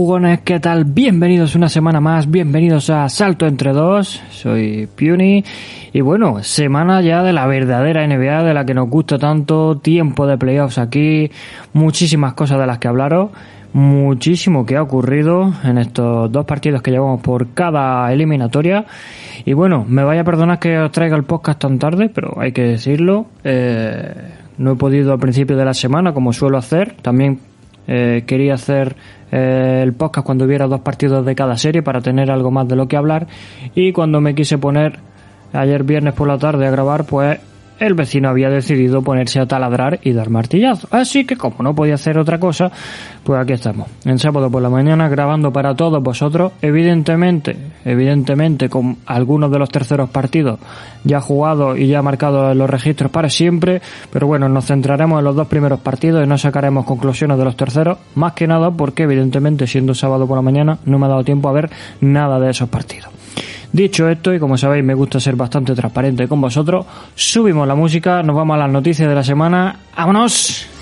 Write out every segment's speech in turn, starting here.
Jugones, ¿qué tal? Bienvenidos una semana más, bienvenidos a Salto entre dos, soy Puny y bueno, semana ya de la verdadera NBA de la que nos gusta tanto, tiempo de playoffs aquí, muchísimas cosas de las que hablaros, muchísimo que ha ocurrido en estos dos partidos que llevamos por cada eliminatoria. Y bueno, me vaya a perdonar que os traiga el podcast tan tarde, pero hay que decirlo, eh, no he podido al principio de la semana como suelo hacer, también eh, quería hacer eh, el podcast cuando hubiera dos partidos de cada serie para tener algo más de lo que hablar. Y cuando me quise poner ayer viernes por la tarde a grabar pues el vecino había decidido ponerse a taladrar y dar martillazo. Así que como no podía hacer otra cosa, pues aquí estamos, en sábado por la mañana grabando para todos vosotros, evidentemente, evidentemente con algunos de los terceros partidos ya jugados y ya marcados en los registros para siempre, pero bueno, nos centraremos en los dos primeros partidos y no sacaremos conclusiones de los terceros, más que nada porque evidentemente siendo sábado por la mañana no me ha dado tiempo a ver nada de esos partidos. Dicho esto, y como sabéis me gusta ser bastante transparente con vosotros, subimos la música, nos vamos a las noticias de la semana. ¡Vámonos!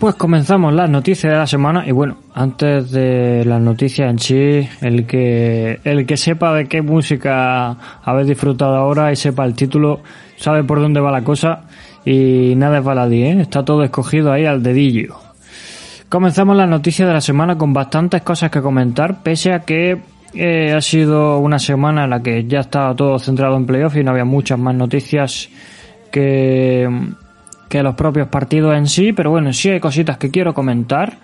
Pues comenzamos las noticias de la semana y bueno, antes de las noticias en sí, el que el que sepa de qué música habéis disfrutado ahora y sepa el título, sabe por dónde va la cosa. y nada es baladí, ¿eh? está todo escogido ahí al dedillo. Comenzamos las noticias de la semana con bastantes cosas que comentar, pese a que eh, ha sido una semana en la que ya estaba todo centrado en playoff y no había muchas más noticias que, que los propios partidos en sí, pero bueno, sí hay cositas que quiero comentar.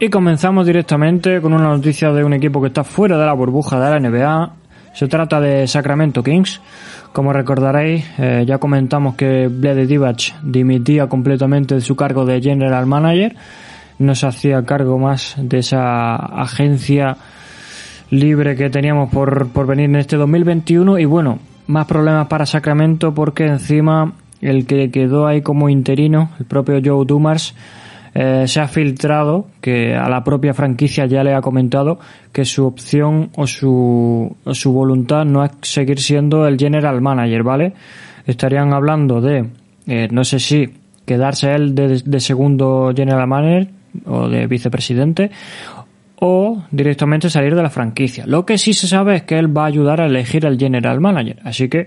Y comenzamos directamente con una noticia de un equipo que está fuera de la burbuja de la NBA. Se trata de Sacramento Kings. Como recordaréis, eh, ya comentamos que Blade Divac dimitía completamente de su cargo de General Manager. No se hacía cargo más de esa agencia libre que teníamos por, por venir en este 2021. Y bueno, más problemas para Sacramento porque encima el que quedó ahí como interino, el propio Joe Dumars, eh, se ha filtrado que a la propia franquicia ya le ha comentado que su opción o su, su voluntad no es seguir siendo el general manager, ¿vale? Estarían hablando de, eh, no sé si quedarse él de, de segundo general manager o de vicepresidente o directamente salir de la franquicia. Lo que sí se sabe es que él va a ayudar a elegir el general manager. Así que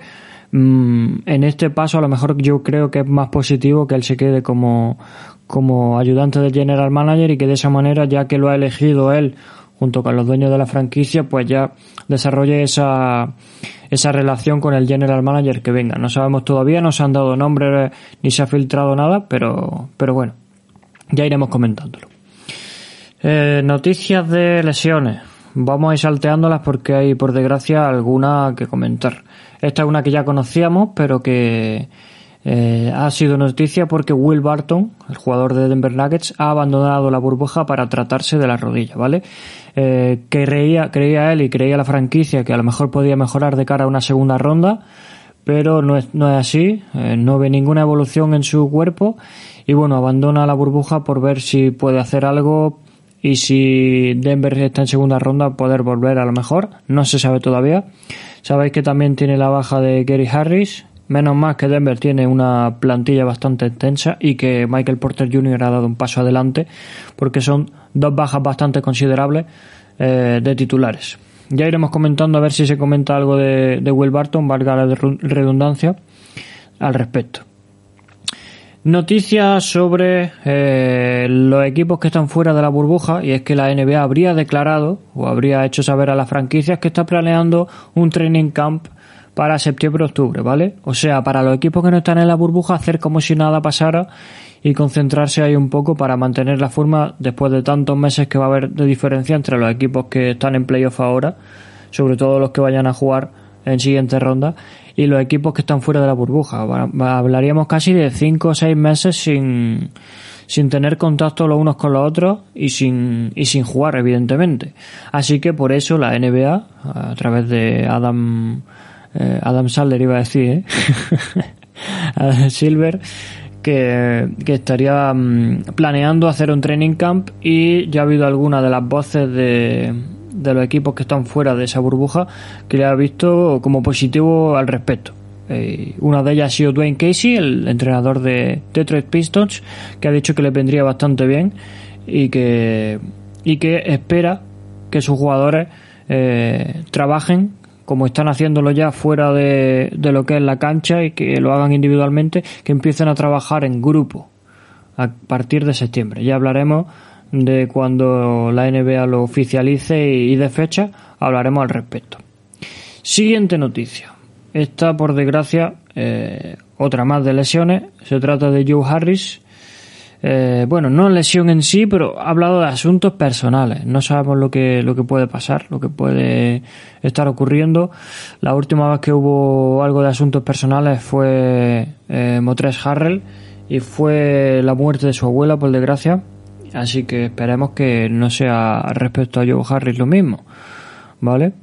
mm, en este paso a lo mejor yo creo que es más positivo que él se quede como, como ayudante del general manager y que de esa manera, ya que lo ha elegido él junto con los dueños de la franquicia, pues ya desarrolle esa, esa relación con el general manager que venga. No sabemos todavía, no se han dado nombres ni se ha filtrado nada, pero, pero bueno, ya iremos comentándolo. Eh, noticias de lesiones. Vamos a ir salteándolas porque hay, por desgracia, alguna que comentar. Esta es una que ya conocíamos, pero que eh, ha sido noticia porque Will Barton, el jugador de Denver Nuggets, ha abandonado la burbuja para tratarse de la rodilla, ¿vale? Eh, creía, creía él y creía la franquicia que a lo mejor podía mejorar de cara a una segunda ronda, pero no es, no es así, eh, no ve ninguna evolución en su cuerpo y bueno, abandona la burbuja por ver si puede hacer algo y si Denver está en segunda ronda poder volver a lo mejor, no se sabe todavía. Sabéis que también tiene la baja de Gary Harris, menos más que Denver tiene una plantilla bastante extensa y que Michael Porter Jr. ha dado un paso adelante porque son dos bajas bastante considerables eh, de titulares. Ya iremos comentando a ver si se comenta algo de, de Will Barton, valga la redundancia, al respecto. Noticias sobre eh, los equipos que están fuera de la burbuja y es que la NBA habría declarado o habría hecho saber a las franquicias que está planeando un training camp para septiembre-octubre, ¿vale? O sea, para los equipos que no están en la burbuja hacer como si nada pasara y concentrarse ahí un poco para mantener la forma después de tantos meses que va a haber de diferencia entre los equipos que están en playoff ahora, sobre todo los que vayan a jugar en siguiente ronda y los equipos que están fuera de la burbuja. Hablaríamos casi de 5 o 6 meses sin, sin tener contacto los unos con los otros y sin, y sin jugar, evidentemente. Así que por eso la NBA, a través de Adam, eh, Adam Sandler iba a decir, ¿eh? Adam Silver, que, que estaría mm, planeando hacer un training camp y ya ha habido algunas de las voces de, de los equipos que están fuera de esa burbuja que le ha visto como positivo al respecto. Eh, una de ellas ha sido Dwayne Casey, el entrenador de Detroit Pistons, que ha dicho que le vendría bastante bien y que, y que espera que sus jugadores eh, trabajen como están haciéndolo ya fuera de, de lo que es la cancha y que lo hagan individualmente, que empiecen a trabajar en grupo a partir de septiembre. Ya hablaremos de cuando la NBA lo oficialice y de fecha, hablaremos al respecto. Siguiente noticia. Esta, por desgracia, eh, otra más de lesiones. Se trata de Joe Harris. Eh, bueno, no lesión en sí, pero ha hablado de asuntos personales. No sabemos lo que, lo que puede pasar, lo que puede estar ocurriendo. La última vez que hubo algo de asuntos personales fue eh, Motres Harrell y fue la muerte de su abuela, por desgracia. Así que esperemos que no sea respecto a Joe Harris lo mismo. ¿Vale?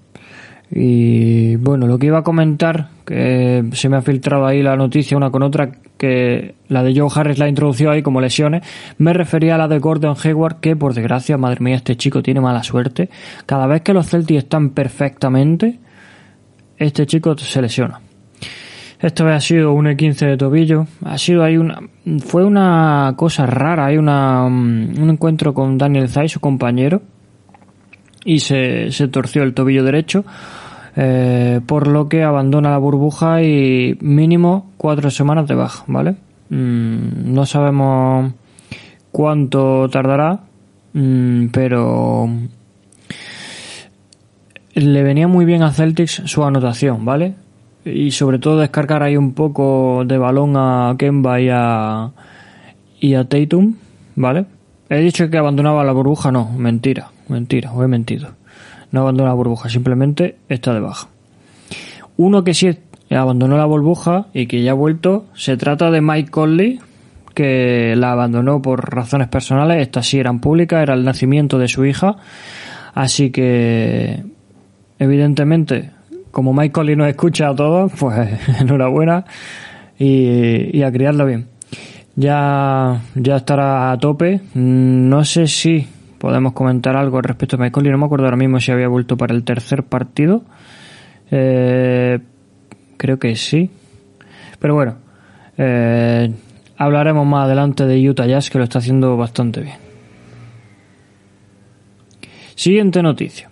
Y bueno, lo que iba a comentar, que se me ha filtrado ahí la noticia una con otra, que la de Joe Harris la introducido ahí como lesiones, me refería a la de Gordon Hayward, que por desgracia, madre mía, este chico tiene mala suerte. Cada vez que los Celtics están perfectamente, este chico se lesiona. Esto ha sido un E15 de tobillo. Ha sido ahí una. Fue una cosa rara. Hay una, un encuentro con Daniel Zay, su compañero. Y se, se torció el tobillo derecho. Eh, por lo que abandona la burbuja y mínimo cuatro semanas de baja, ¿vale? Mm, no sabemos cuánto tardará, mm, pero le venía muy bien a Celtics su anotación, ¿vale? Y sobre todo descargar ahí un poco de balón a Kemba y a, y a Tatum, ¿vale? He dicho que abandonaba la burbuja, no, mentira, mentira, os he mentido. No abandona la burbuja, simplemente está de baja. Uno que sí abandonó la burbuja y que ya ha vuelto, se trata de Mike Conley, que la abandonó por razones personales, estas sí eran públicas, era el nacimiento de su hija, así que evidentemente, como Mike Conley nos escucha a todos, pues enhorabuena y, y a criarlo bien. Ya, ya estará a tope. No sé si podemos comentar algo respecto a Mike. No me acuerdo ahora mismo si había vuelto para el tercer partido. Eh, creo que sí. Pero bueno, eh, hablaremos más adelante de Utah Jazz que lo está haciendo bastante bien. Siguiente noticia.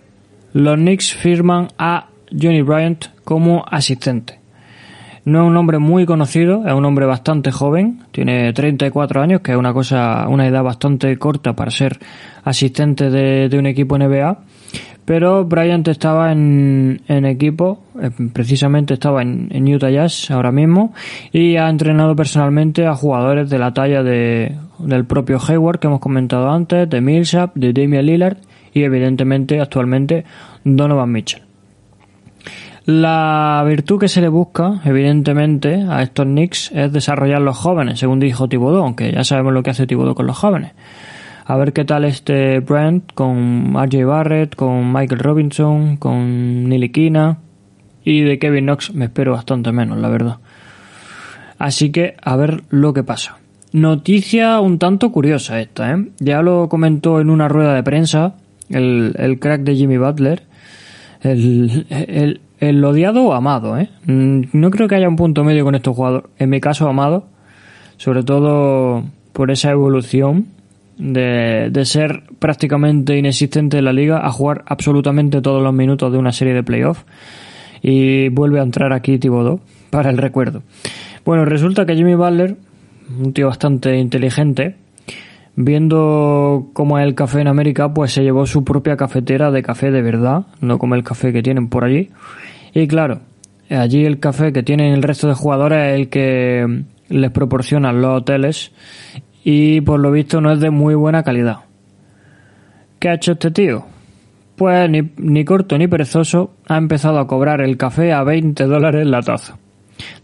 Los Knicks firman a Johnny Bryant como asistente. No es un hombre muy conocido, es un hombre bastante joven, tiene 34 años, que es una cosa, una edad bastante corta para ser asistente de, un equipo NBA. Pero Bryant estaba en, en equipo, eh, precisamente estaba en, Utah Jazz ahora mismo, y ha entrenado personalmente a jugadores de la talla de, del propio Hayward que hemos comentado antes, de Millsap, de Damian Lillard y evidentemente actualmente Donovan Mitchell. La virtud que se le busca, evidentemente, a estos Knicks es desarrollar los jóvenes, según dijo Thibodeau, aunque ya sabemos lo que hace Thibodeau con los jóvenes. A ver qué tal este Brent con RJ Barrett, con Michael Robinson, con Kina y de Kevin Knox me espero bastante menos, la verdad. Así que a ver lo que pasa. Noticia un tanto curiosa esta, ¿eh? Ya lo comentó en una rueda de prensa el, el crack de Jimmy Butler, el, el, el odiado o amado, ¿eh? Mm, no creo que haya un punto medio con estos jugadores. En mi caso, amado, sobre todo por esa evolución de, de ser prácticamente inexistente en la liga a jugar absolutamente todos los minutos de una serie de playoffs. Y vuelve a entrar aquí Thibodeau para el recuerdo. Bueno, resulta que Jimmy Butler, un tío bastante inteligente, viendo cómo es el café en América, pues se llevó su propia cafetera de café de verdad, no como el café que tienen por allí. Y claro, allí el café que tienen el resto de jugadores es el que les proporcionan los hoteles y por lo visto no es de muy buena calidad. ¿Qué ha hecho este tío? Pues ni, ni corto ni perezoso ha empezado a cobrar el café a 20 dólares la taza.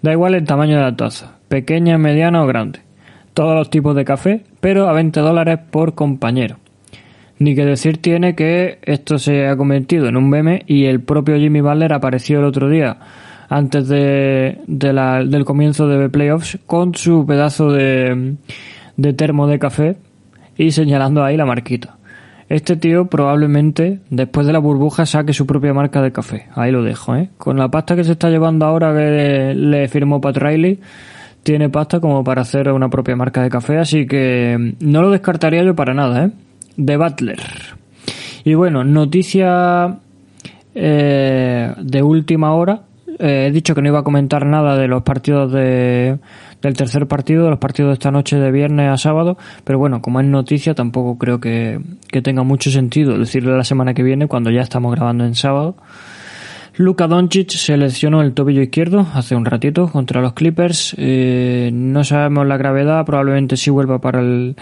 Da igual el tamaño de la taza, pequeña, mediana o grande. Todos los tipos de café, pero a 20 dólares por compañero. Ni que decir tiene que esto se ha convertido en un meme y el propio Jimmy Butler apareció el otro día antes de, del comienzo de playoffs con su pedazo de, de termo de café y señalando ahí la marquita. Este tío probablemente después de la burbuja saque su propia marca de café. Ahí lo dejo, ¿eh? Con la pasta que se está llevando ahora que le firmó Pat Riley, tiene pasta como para hacer una propia marca de café, así que no lo descartaría yo para nada, ¿eh? De Butler. Y bueno, noticia eh, de última hora. Eh, he dicho que no iba a comentar nada de los partidos de, del tercer partido, de los partidos de esta noche de viernes a sábado, pero bueno, como es noticia, tampoco creo que, que tenga mucho sentido decirle la semana que viene cuando ya estamos grabando en sábado. Luka Doncic seleccionó el tobillo izquierdo hace un ratito contra los Clippers. Eh, no sabemos la gravedad, probablemente sí vuelva para el,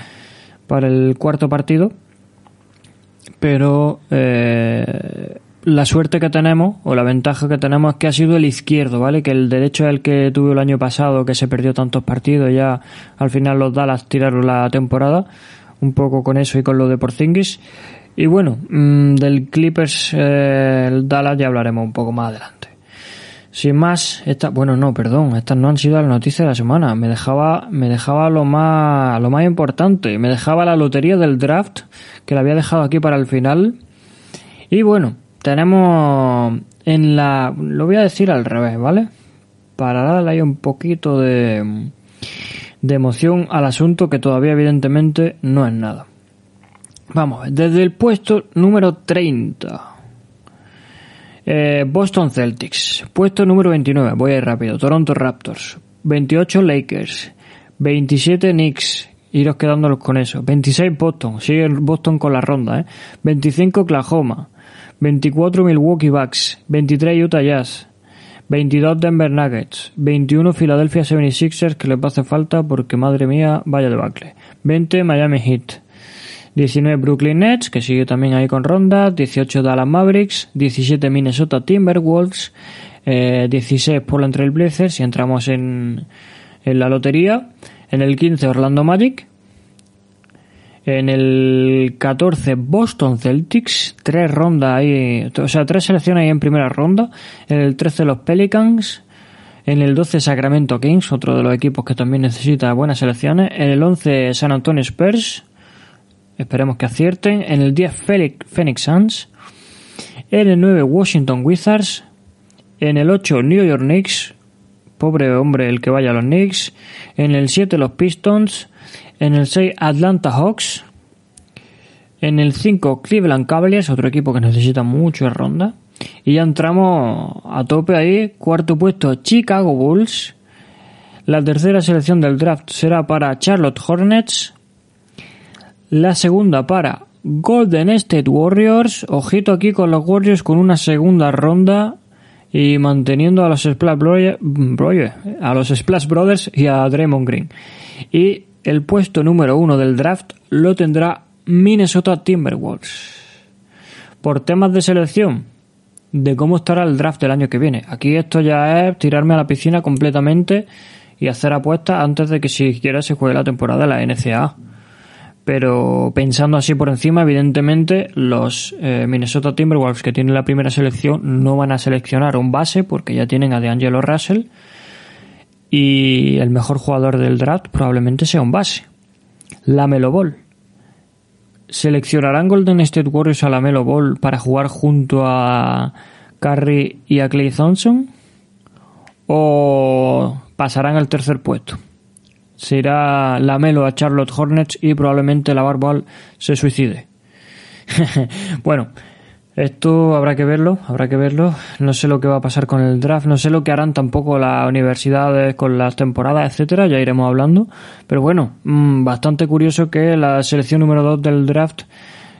para el cuarto partido pero eh, la suerte que tenemos o la ventaja que tenemos es que ha sido el izquierdo, ¿vale? Que el derecho es el que tuvo el año pasado, que se perdió tantos partidos, ya al final los Dallas tiraron la temporada, un poco con eso y con lo de Porzingis. Y bueno, mm, del Clippers, eh, el Dallas ya hablaremos un poco más adelante. Sin más, esta, bueno, no, perdón, estas no han sido las noticias de la semana. Me dejaba, me dejaba lo más, lo más importante. Me dejaba la lotería del draft, que la había dejado aquí para el final. Y bueno, tenemos en la, lo voy a decir al revés, ¿vale? Para darle ahí un poquito de, de emoción al asunto que todavía evidentemente no es nada. Vamos, desde el puesto número 30 Eh, Boston Celtics, puesto número 29, voy a ir rápido. Toronto Raptors, 28 Lakers, 27 Knicks, iros quedándolos con eso. 26 Boston, sigue Boston con la ronda, ¿eh? 25 Oklahoma, 24 Milwaukee Bucks, 23 Utah Jazz, 22 Denver Nuggets, 21 Philadelphia 76ers que les hace falta porque madre mía vaya debacle, 20 Miami Heat, 19 Brooklyn Nets que sigue también ahí con ronda, 18 Dallas Mavericks, 17 Minnesota Timberwolves, eh, 16 Portland Trail Blazers y entramos en, en la lotería, en el 15 Orlando Magic, en el 14 Boston Celtics, tres rondas ahí, o sea, tres selecciones ahí en primera ronda. En el 13 los Pelicans. En el 12 Sacramento Kings, otro de los equipos que también necesita buenas selecciones. En el 11 San Antonio Spurs. Esperemos que acierten. En el 10 Phoenix Suns. En el 9 Washington Wizards. En el 8 New York Knicks. Pobre hombre el que vaya a los Knicks. En el 7 los Pistons. En el 6, Atlanta Hawks. En el 5, Cleveland Cavaliers, otro equipo que necesita mucho ronda. Y ya entramos a tope ahí. Cuarto puesto, Chicago Bulls. La tercera selección del draft será para Charlotte Hornets. La segunda para Golden State Warriors. Ojito aquí con los Warriors con una segunda ronda y manteniendo a los Splash Brothers, a los Splash Brothers y a Draymond Green. Y el puesto número uno del draft lo tendrá Minnesota Timberwolves. Por temas de selección, de cómo estará el draft del año que viene. Aquí esto ya es tirarme a la piscina completamente y hacer apuestas antes de que siquiera se juegue la temporada de la NCAA. Pero pensando así por encima, evidentemente los eh, Minnesota Timberwolves que tienen la primera selección no van a seleccionar un base porque ya tienen a DeAngelo Russell y el mejor jugador del draft probablemente sea un base. La Melo Ball. ¿Seleccionarán Golden State Warriors a la Melo Ball para jugar junto a Curry y a Clay Thompson? ¿O pasarán al tercer puesto? Será la Melo a Charlotte Hornets y probablemente la Barbal se suicide. bueno, esto habrá que verlo, habrá que verlo. No sé lo que va a pasar con el draft, no sé lo que harán tampoco las universidades con las temporadas, etcétera, ya iremos hablando. Pero bueno, mm, bastante curioso que la selección número 2 del draft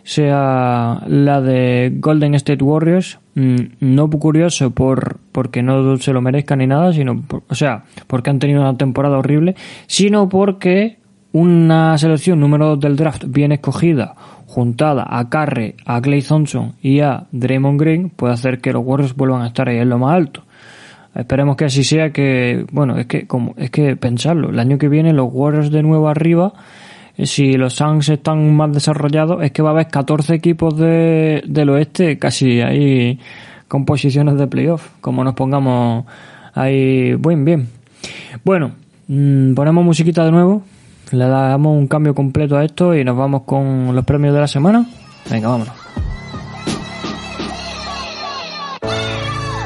sea la de Golden State Warriors. Mm, no curioso por porque no se lo merezcan ni nada, sino, o sea, porque han tenido una temporada horrible, sino porque una selección número 2 del draft bien escogida juntada a Carre, a Clay Thompson y a Draymond Green puede hacer que los Warriors vuelvan a estar ahí en lo más alto. Esperemos que así sea que, bueno, es que como es que pensarlo, el año que viene los Warriors de nuevo arriba, si los Suns están más desarrollados, es que va a haber 14 equipos de, del oeste casi ahí con posiciones de playoff, como nos pongamos ahí buen bien. Bueno, mm, ponemos musiquita de nuevo le damos un cambio completo a esto y nos vamos con los premios de la semana. Venga, vámonos.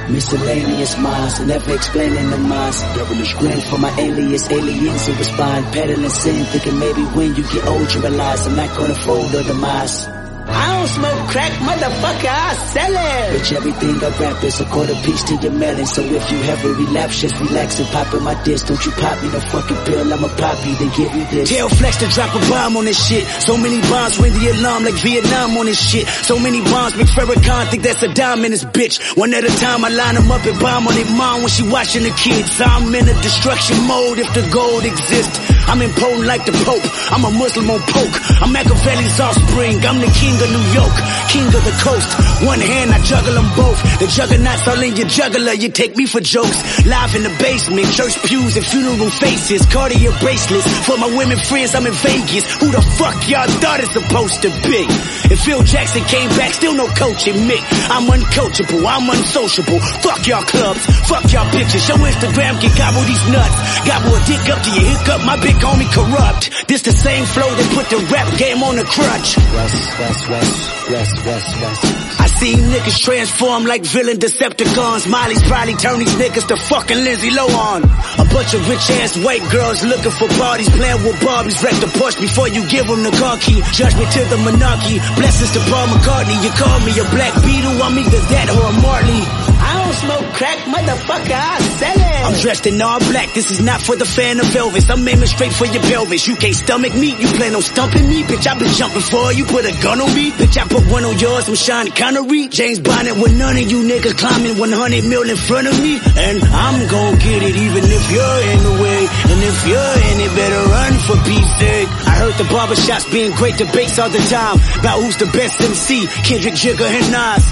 Miscellaneous minds, never explaining the minds. Devilish grin for my alias, aliens who respond. Peddling sin, thinking maybe when you get old you realize I'm not gonna fold or demise. I don't smoke crack, motherfucker, I sell it. Bitch, everything I rap is a quarter piece to your melon. So if you have a relapse, just relax and pop in my disc. Don't you pop me no fucking pill, I'ma pop you, then give you this. Tell Flex to drop a bomb on this shit. So many bombs ring the alarm like Vietnam on this shit. So many bombs make Farrakhan think that's a dime in this bitch. One at a time, I line them up and bomb on it mom when she watching the kids. I'm in a destruction mode if the gold exists. I'm impotent like the Pope. I'm a Muslim on poke. I'm Machiavelli's offspring. I'm the king of New York, king of the coast. One hand, I juggle them both. The juggernauts all in your juggler. You take me for jokes. Live in the basement, church pews and funeral faces. Cartier bracelets for my women friends. I'm in Vegas. Who the fuck y'all thought it's supposed to be? If Phil Jackson came back, still no coaching me. I'm uncoachable. I'm unsociable. Fuck y'all clubs. Fuck y'all bitches. Your Instagram can gobble these nuts. Gobble a dick up to your hiccup. My big homie corrupt. This the same flow that put the rap game on the crutch. West, west, west. West, west, west. I seen niggas transform like villain Decepticons. Molly's probably turn these niggas to fucking Lindsay Lohan. A bunch of rich ass white girls looking for parties, playing with Barbies. Wreck the Porsche before you give them the car key. Judgment to the monarchy. Blessings to Paul McCartney. You call me a black beetle, I'm either that or a Marley. I don't smoke crack, motherfucker, I sell it. I'm dressed in all black, this is not for the fan of Elvis. I'm aiming straight for your pelvis. You can't stomach me, you plan on stumping me. Bitch, I been jumping for you, put a gun on me. Bitch, I put one on yours, I'm Sean Connery. James Bonnet with none of you niggas climbing 100 mil in front of me. And I'm gon' get it even if you're in the way. And if you're in it, better run for peace sake. I heard the barbershops being great debates all the time. About who's the best MC, Kendrick, Jigger, and Nas.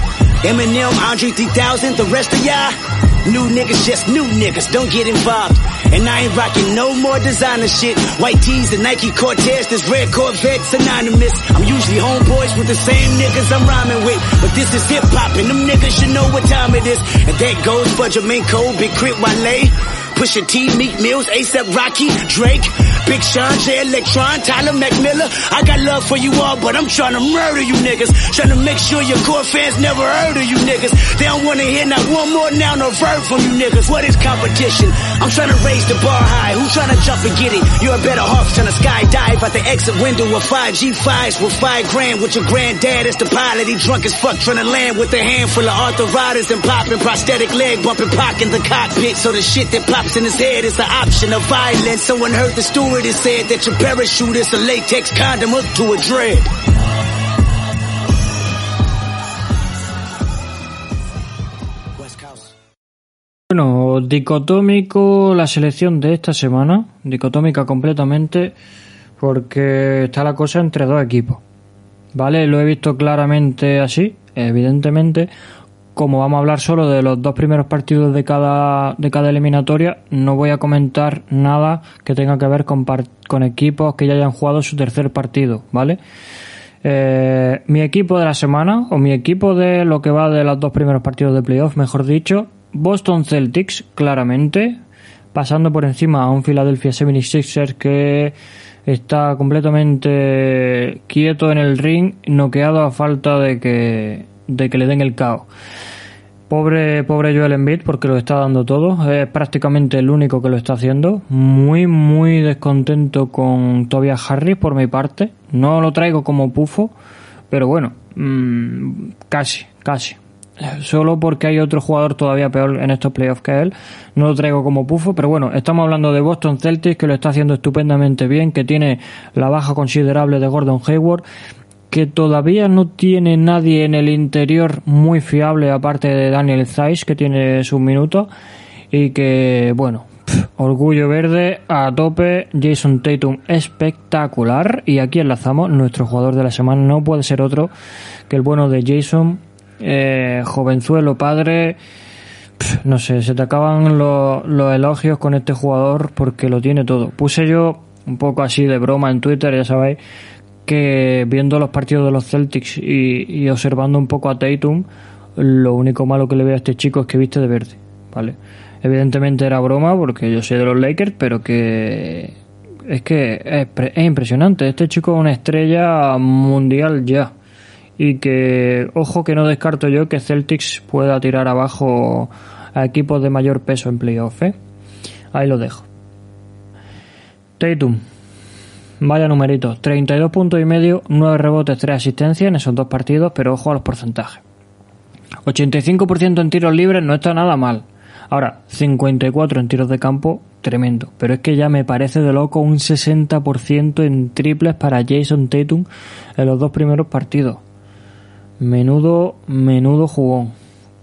Eminem, Andre 3000, the rest of y'all. New niggas, just new niggas, don't get involved. And I ain't rocking no more designer shit. White tees and Nike Cortez, this red Corvette synonymous. I'm usually homeboys with the same niggas I'm rhyming with. But this is hip hop and them niggas should know what time it is. And that goes for Jermaine Cole, Big Crit Wale. Pusha T, Meek Mills, ASAP Rocky, Drake, Big Sean, J Electron, Tyler McMillan. I got love for you all, but I'm trying to murder you niggas. Trying to make sure your core fans never heard of you niggas. They don't wanna hear not one more noun or verb from you niggas. What is competition? I'm trying to raise the bar high. Who's trying to jump and get it? You're a better off trying to skydive out the exit window with 5 G5s with 5 grand with your granddad as the pilot. He drunk as fuck trying to land with a handful of arthritis and popping prosthetic leg bumping pock in the cockpit. So the shit that pops in his head is the option of violence. Someone heard the Bueno, dicotómico la selección de esta semana, dicotómica completamente, porque está la cosa entre dos equipos. ¿Vale? Lo he visto claramente así, evidentemente. Como vamos a hablar solo de los dos primeros partidos de cada, de cada eliminatoria, no voy a comentar nada que tenga que ver con, con equipos que ya hayan jugado su tercer partido, ¿vale? Eh, mi equipo de la semana, o mi equipo de lo que va de los dos primeros partidos de playoff, mejor dicho, Boston Celtics, claramente, pasando por encima a un Philadelphia 76ers que está completamente quieto en el ring, noqueado a falta de que, de que le den el caos. Pobre, pobre Joel Embiid porque lo está dando todo. Es prácticamente el único que lo está haciendo. Muy, muy descontento con Tobias Harris por mi parte. No lo traigo como pufo, pero bueno, mm, casi, casi. Solo porque hay otro jugador todavía peor en estos playoffs que él. No lo traigo como pufo, pero bueno, estamos hablando de Boston Celtics que lo está haciendo estupendamente bien, que tiene la baja considerable de Gordon Hayward que todavía no tiene nadie en el interior muy fiable aparte de Daniel Zeiss que tiene sus minutos y que bueno orgullo verde a tope Jason Tatum espectacular y aquí enlazamos nuestro jugador de la semana no puede ser otro que el bueno de Jason eh, jovenzuelo padre no sé se te acaban los elogios con este jugador porque lo tiene todo. Puse yo un poco así de broma en Twitter ya sabéis que viendo los partidos de los Celtics y, y observando un poco a Tatum, lo único malo que le veo a este chico es que viste de verde, ¿vale? Evidentemente era broma porque yo soy de los Lakers, pero que es que es, pre- es impresionante. Este chico es una estrella mundial ya. Y que, ojo que no descarto yo que Celtics pueda tirar abajo a equipos de mayor peso en playoff, ¿eh? Ahí lo dejo. Tatum, Vaya numeritos, 32 puntos y medio, 9 rebotes, 3 asistencias en esos dos partidos, pero ojo a los porcentajes. 85% en tiros libres no está nada mal. Ahora, 54 en tiros de campo, tremendo. Pero es que ya me parece de loco un 60% en triples para Jason Tatum en los dos primeros partidos. Menudo, menudo jugón.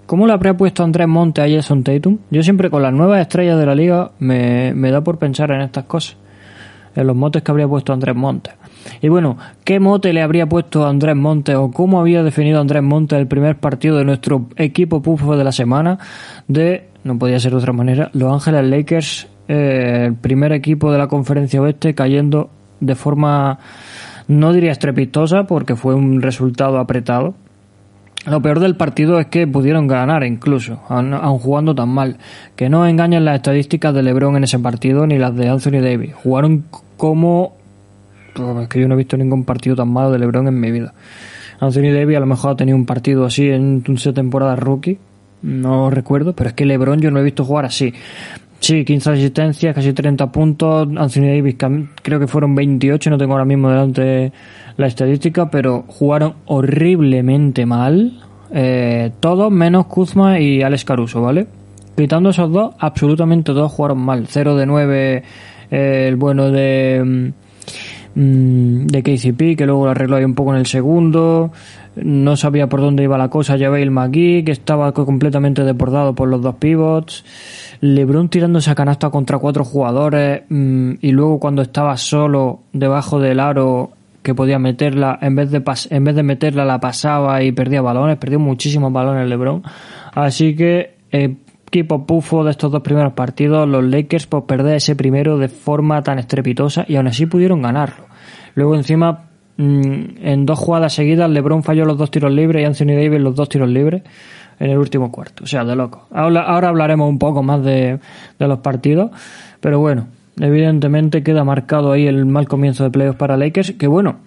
¿Cómo le habría puesto Andrés Monte a Jason Tatum? Yo siempre con las nuevas estrellas de la liga me da por pensar en estas cosas en los motes que habría puesto Andrés Montes. Y bueno, ¿qué mote le habría puesto Andrés Montes o cómo había definido Andrés Montes el primer partido de nuestro equipo pufo de la semana de, no podía ser de otra manera, Los Ángeles Lakers, eh, el primer equipo de la conferencia oeste cayendo de forma, no diría estrepitosa porque fue un resultado apretado, lo peor del partido es que pudieron ganar incluso, aun, jugando tan mal. Que no engañan las estadísticas de LeBron en ese partido ni las de Anthony Davis. Jugaron como... Es que yo no he visto ningún partido tan malo de LeBron en mi vida. Anthony Davis a lo mejor ha tenido un partido así en su temporada rookie, no recuerdo, pero es que LeBron yo no he visto jugar así. Sí, 15 asistencias, casi 30 puntos. Anthony Davis creo que fueron 28, no tengo ahora mismo delante la estadística, pero jugaron horriblemente mal. Eh, todos menos Kuzma y Alex Caruso, ¿vale? Quitando esos dos, absolutamente todos jugaron mal. 0 de 9 eh, el bueno de, mm, de KCP, que luego lo arregló ahí un poco en el segundo. No sabía por dónde iba la cosa. el McGee, que estaba completamente deportado por los dos pivots. LeBron tirando esa canasta contra cuatro jugadores mm, y luego cuando estaba solo debajo del aro que podía meterla, en vez de en vez de meterla la pasaba y perdía balones, perdió muchísimos balones LeBron. Así que equipo pufo de estos dos primeros partidos, los Lakers por perder ese primero de forma tan estrepitosa y aún así pudieron ganarlo. Luego encima en dos jugadas seguidas LeBron falló los dos tiros libres y Anthony Davis los dos tiros libres en el último cuarto. O sea, de loco. Ahora, hablaremos un poco más de, los partidos, pero bueno, evidentemente queda marcado ahí el mal comienzo de playoffs para Lakers, que bueno,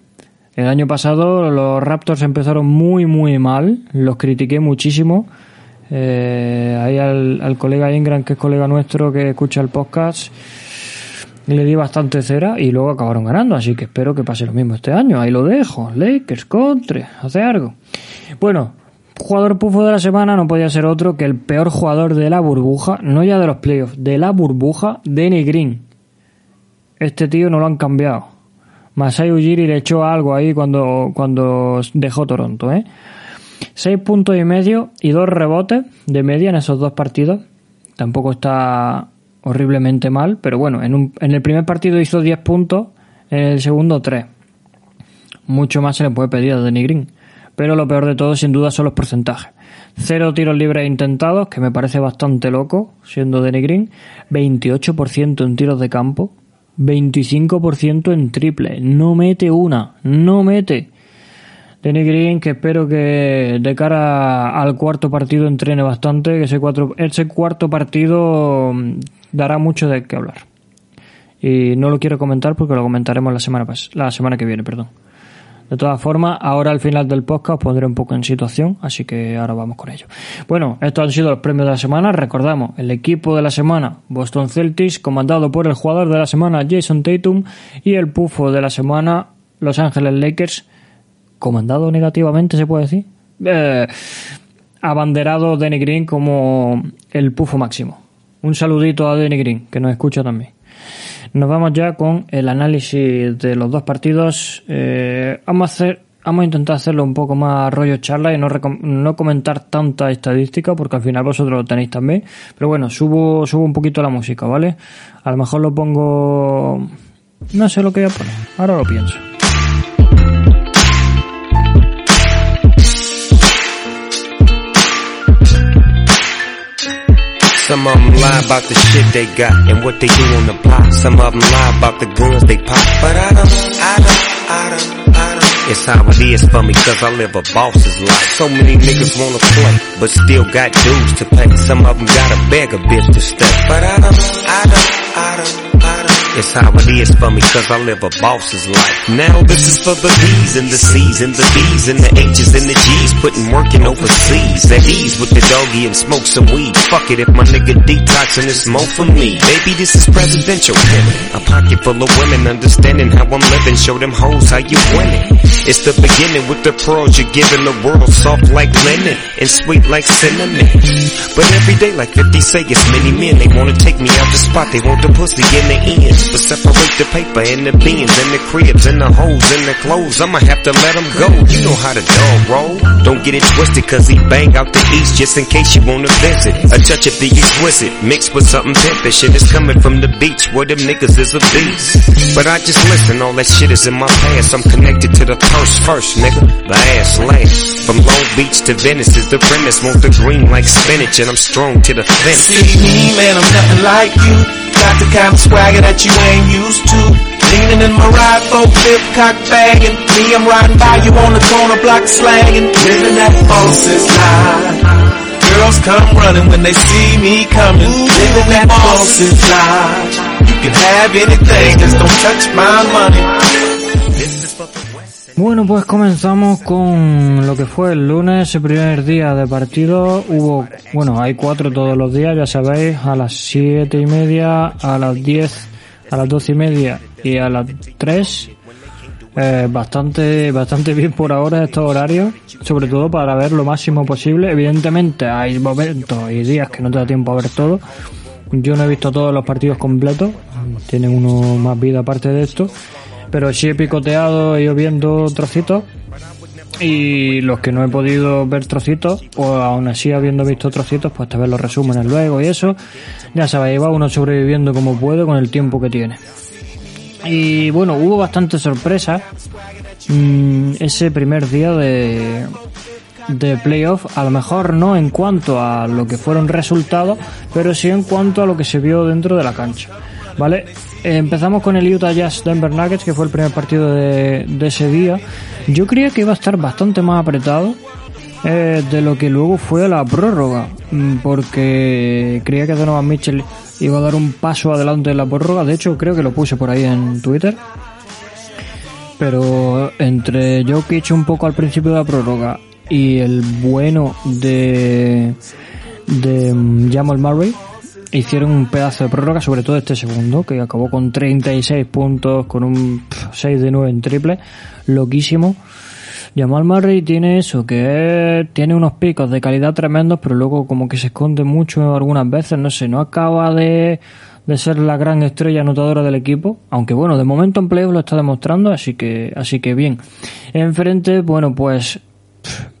el año pasado los Raptors empezaron muy muy mal, los critiqué muchísimo. Eh, ahí al, al, colega Ingram, que es colega nuestro que escucha el podcast, le di bastante cera y luego acabaron ganando. Así que espero que pase lo mismo este año. Ahí lo dejo. Lakers, contra, hace algo. Bueno, jugador pufo de la semana no podía ser otro que el peor jugador de la burbuja, no ya de los playoffs, de la burbuja, Danny Green. Este tío no lo han cambiado. Masai Ujiri le echó algo ahí cuando, cuando dejó Toronto, ¿eh? Seis puntos y medio y dos rebotes de media en esos dos partidos. Tampoco está horriblemente mal, pero bueno, en, un, en el primer partido hizo 10 puntos, en el segundo 3. Mucho más se le puede pedir a Danny Green pero lo peor de todo sin duda son los porcentajes. Cero tiros libres intentados, que me parece bastante loco, siendo Danny Green, 28% en tiros de campo, 25% en triple, no mete una, no mete. Danny Green, que espero que de cara al cuarto partido entrene bastante, que ese, cuatro, ese cuarto partido dará mucho de qué hablar. Y no lo quiero comentar porque lo comentaremos la semana, la semana que viene, perdón. De todas formas, ahora al final del podcast pondré un poco en situación, así que ahora vamos con ello. Bueno, estos han sido los premios de la semana. Recordamos, el equipo de la semana, Boston Celtics, comandado por el jugador de la semana, Jason Tatum, y el pufo de la semana, Los Ángeles Lakers, comandado negativamente, se puede decir. Eh, abanderado Danny Green como el pufo máximo. Un saludito a Danny Green, que nos escucha también. Nos vamos ya con el análisis de los dos partidos. Eh, vamos a hacer, vamos a intentar hacerlo un poco más rollo charla y no, no comentar tanta estadística porque al final vosotros lo tenéis también. Pero bueno, subo, subo un poquito la música, ¿vale? A lo mejor lo pongo, no sé lo que voy a poner. Ahora lo pienso. Some of them lie about the shit they got and what they do on the block. Some of them lie about the guns they pop. But I don't, I don't, I don't, I don't. It's how it is for me cause I live a boss's life. So many niggas wanna play, but still got dues to pay. Some of them gotta beg a bitch to stay. But I don't, I don't, I don't, I don't. It's how it is for me cause I live a boss's life. Now this is for the B's and the C's and the B's and the H's and the G's putting working overseas. At ease with the doggy and smoke some weed. Fuck it if my nigga detoxing is more for me. Baby, this is presidential. A pocket full of women understanding how I'm living. Show them hoes how you winning. It's the beginning with the pearls you're giving the world. Soft like linen and sweet like cinnamon. But every day like 50 say it's many men. They wanna take me out the spot. They want the pussy in the end. But separate the paper and the beans and the cribs and the holes and the clothes. I'ma have to let him go. You know how the dog roll. Don't get it twisted cause he bang out the east just in case you wanna visit. A touch of the exquisite mixed with something pimpish shit is coming from the beach where them niggas is a beast. But I just listen, all that shit is in my past. I'm connected to the purse first, nigga. The ass last. From Long Beach to Venice is the premise. Want the green like spinach and I'm strong to the finish. See me, man, I'm nothing like you. Got the kind of swagger that you ain't used to. Leaning in my ride, four fifth cock bagging. Me, I'm riding by you on the corner block slanging. Living that boss's life. Girls come running when they see me coming. Living that boss's life. You can have anything, just don't touch my money. Bueno, pues comenzamos con lo que fue el lunes, el primer día de partido. Hubo, bueno, hay cuatro todos los días, ya sabéis, a las siete y media, a las diez, a las doce y media y a las tres. Eh, bastante, bastante bien por ahora estos horarios, sobre todo para ver lo máximo posible. Evidentemente hay momentos y días que no te da tiempo a ver todo. Yo no he visto todos los partidos completos, tienen uno más vida aparte de esto, pero sí he picoteado, he viendo trocitos y los que no he podido ver trocitos, o aún así habiendo visto trocitos, pues te ves los resúmenes luego y eso, ya sabéis, va uno sobreviviendo como puede con el tiempo que tiene. Y bueno, hubo bastante sorpresa mm, ese primer día de, de playoff, a lo mejor no en cuanto a lo que fueron resultados, pero sí en cuanto a lo que se vio dentro de la cancha. ¿Vale? Empezamos con el Utah Jazz Denver Nuggets, que fue el primer partido de, ese día. Yo creía que iba a estar bastante más apretado eh, de lo que luego fue la prórroga, mm, porque creía que Donovan Mitchell iba a dar un paso adelante en la prórroga. De hecho, creo que lo puse por ahí en Twitter. Pero entre Jokic un poco al principio de la prórroga y el bueno de, de mm, Jamal Murray hicieron un pedazo de prórroga, sobre todo este segundo, que acabó con 36 puntos, con un 6 de 9 en triple, loquísimo. Jamal Murray tiene eso, que tiene unos picos de calidad tremendos, pero luego como que se esconde mucho algunas veces, no sé, no acaba de, de ser la gran estrella anotadora del equipo, aunque bueno, de momento en playoff lo está demostrando, así que, así que bien. Enfrente, bueno, pues,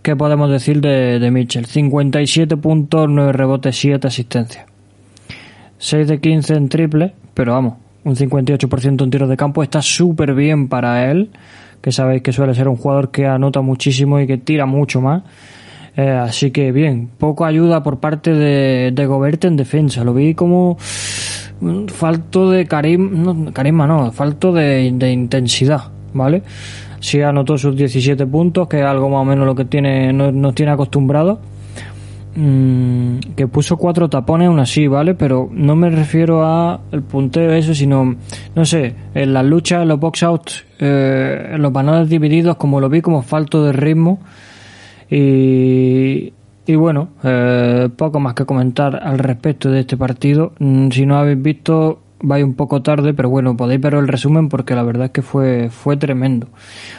¿qué podemos decir de, de Mitchell? 57 puntos, 9 rebotes, 7 asistencias. 6 de 15 en triple, pero vamos, un 58% en tiros de campo está súper bien para él que sabéis que suele ser un jugador que anota muchísimo y que tira mucho más. Eh, así que bien, poco ayuda por parte de, de en defensa. Lo vi como falto de carisma, no, carisma no, falto de, de intensidad, ¿vale? Sí anotó sus 17 puntos, que es algo más o menos lo que tiene, nos, nos tiene acostumbrados mmm, que puso cuatro tapones aún así, ¿vale? Pero no me refiero a el punteo eso, sino, no sé, en las luchas, en los box outs, eh, en los bananes divididos, como lo vi como falto de ritmo. Y, y bueno, eh, poco más que comentar al respecto de este partido. Mm, Si no habéis visto, vais un poco tarde, pero bueno, podéis ver el resumen porque la verdad es que fue, fue tremendo.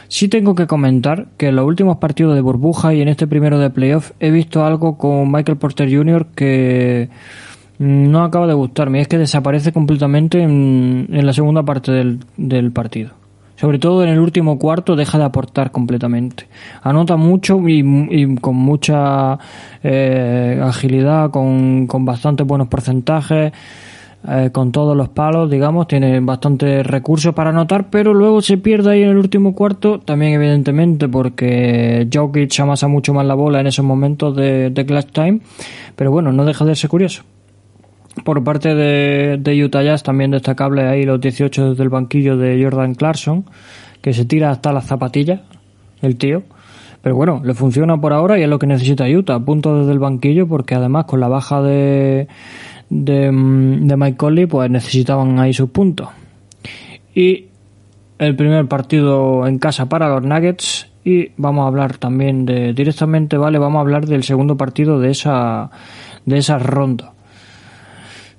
Sí tengo que comentar que en los últimos partidos de burbuja y en este primero de playoff he visto algo con Michael Porter Jr. que no acaba de gustarme, es que desaparece completamente en, la segunda parte del, del partido. Sobre todo en el último cuarto deja de aportar completamente. Anota mucho y, y con mucha eh, agilidad, con, con bastante buenos porcentajes eh, con todos los palos, digamos, tiene bastantes recursos para anotar, pero luego se pierde ahí en el último cuarto, también evidentemente porque Jokic amasa mucho más la bola en esos momentos de, de clutch time, pero bueno, no deja de ser curioso. Por parte de, Utah Jazz también destacable ahí los 18 desde el banquillo de Jordan Clarkson, que se tira hasta las zapatillas, el tío. Pero bueno, le funciona por ahora y es lo que necesita Utah, punto desde el banquillo, porque además con la baja de, de, de Mike Conley, pues necesitaban ahí sus puntos. Y el primer partido en casa para los Nuggets y vamos a hablar también de directamente, vale, vamos a hablar del segundo partido de esa de esa ronda.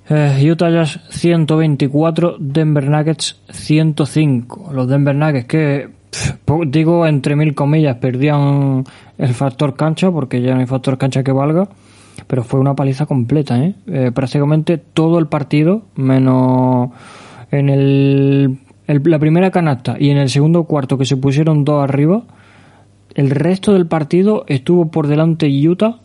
Eh, Utah Jazz 124, Denver Nuggets 105. Los Denver Nuggets que digo entre mil comillas perdían el factor cancha porque ya no hay factor cancha que valga pero fue una paliza completa, ¿eh? Eh, prácticamente todo el partido, menos en el, la primera canasta y en el segundo cuarto que se pusieron dos arriba, el resto del partido estuvo por delante Utah,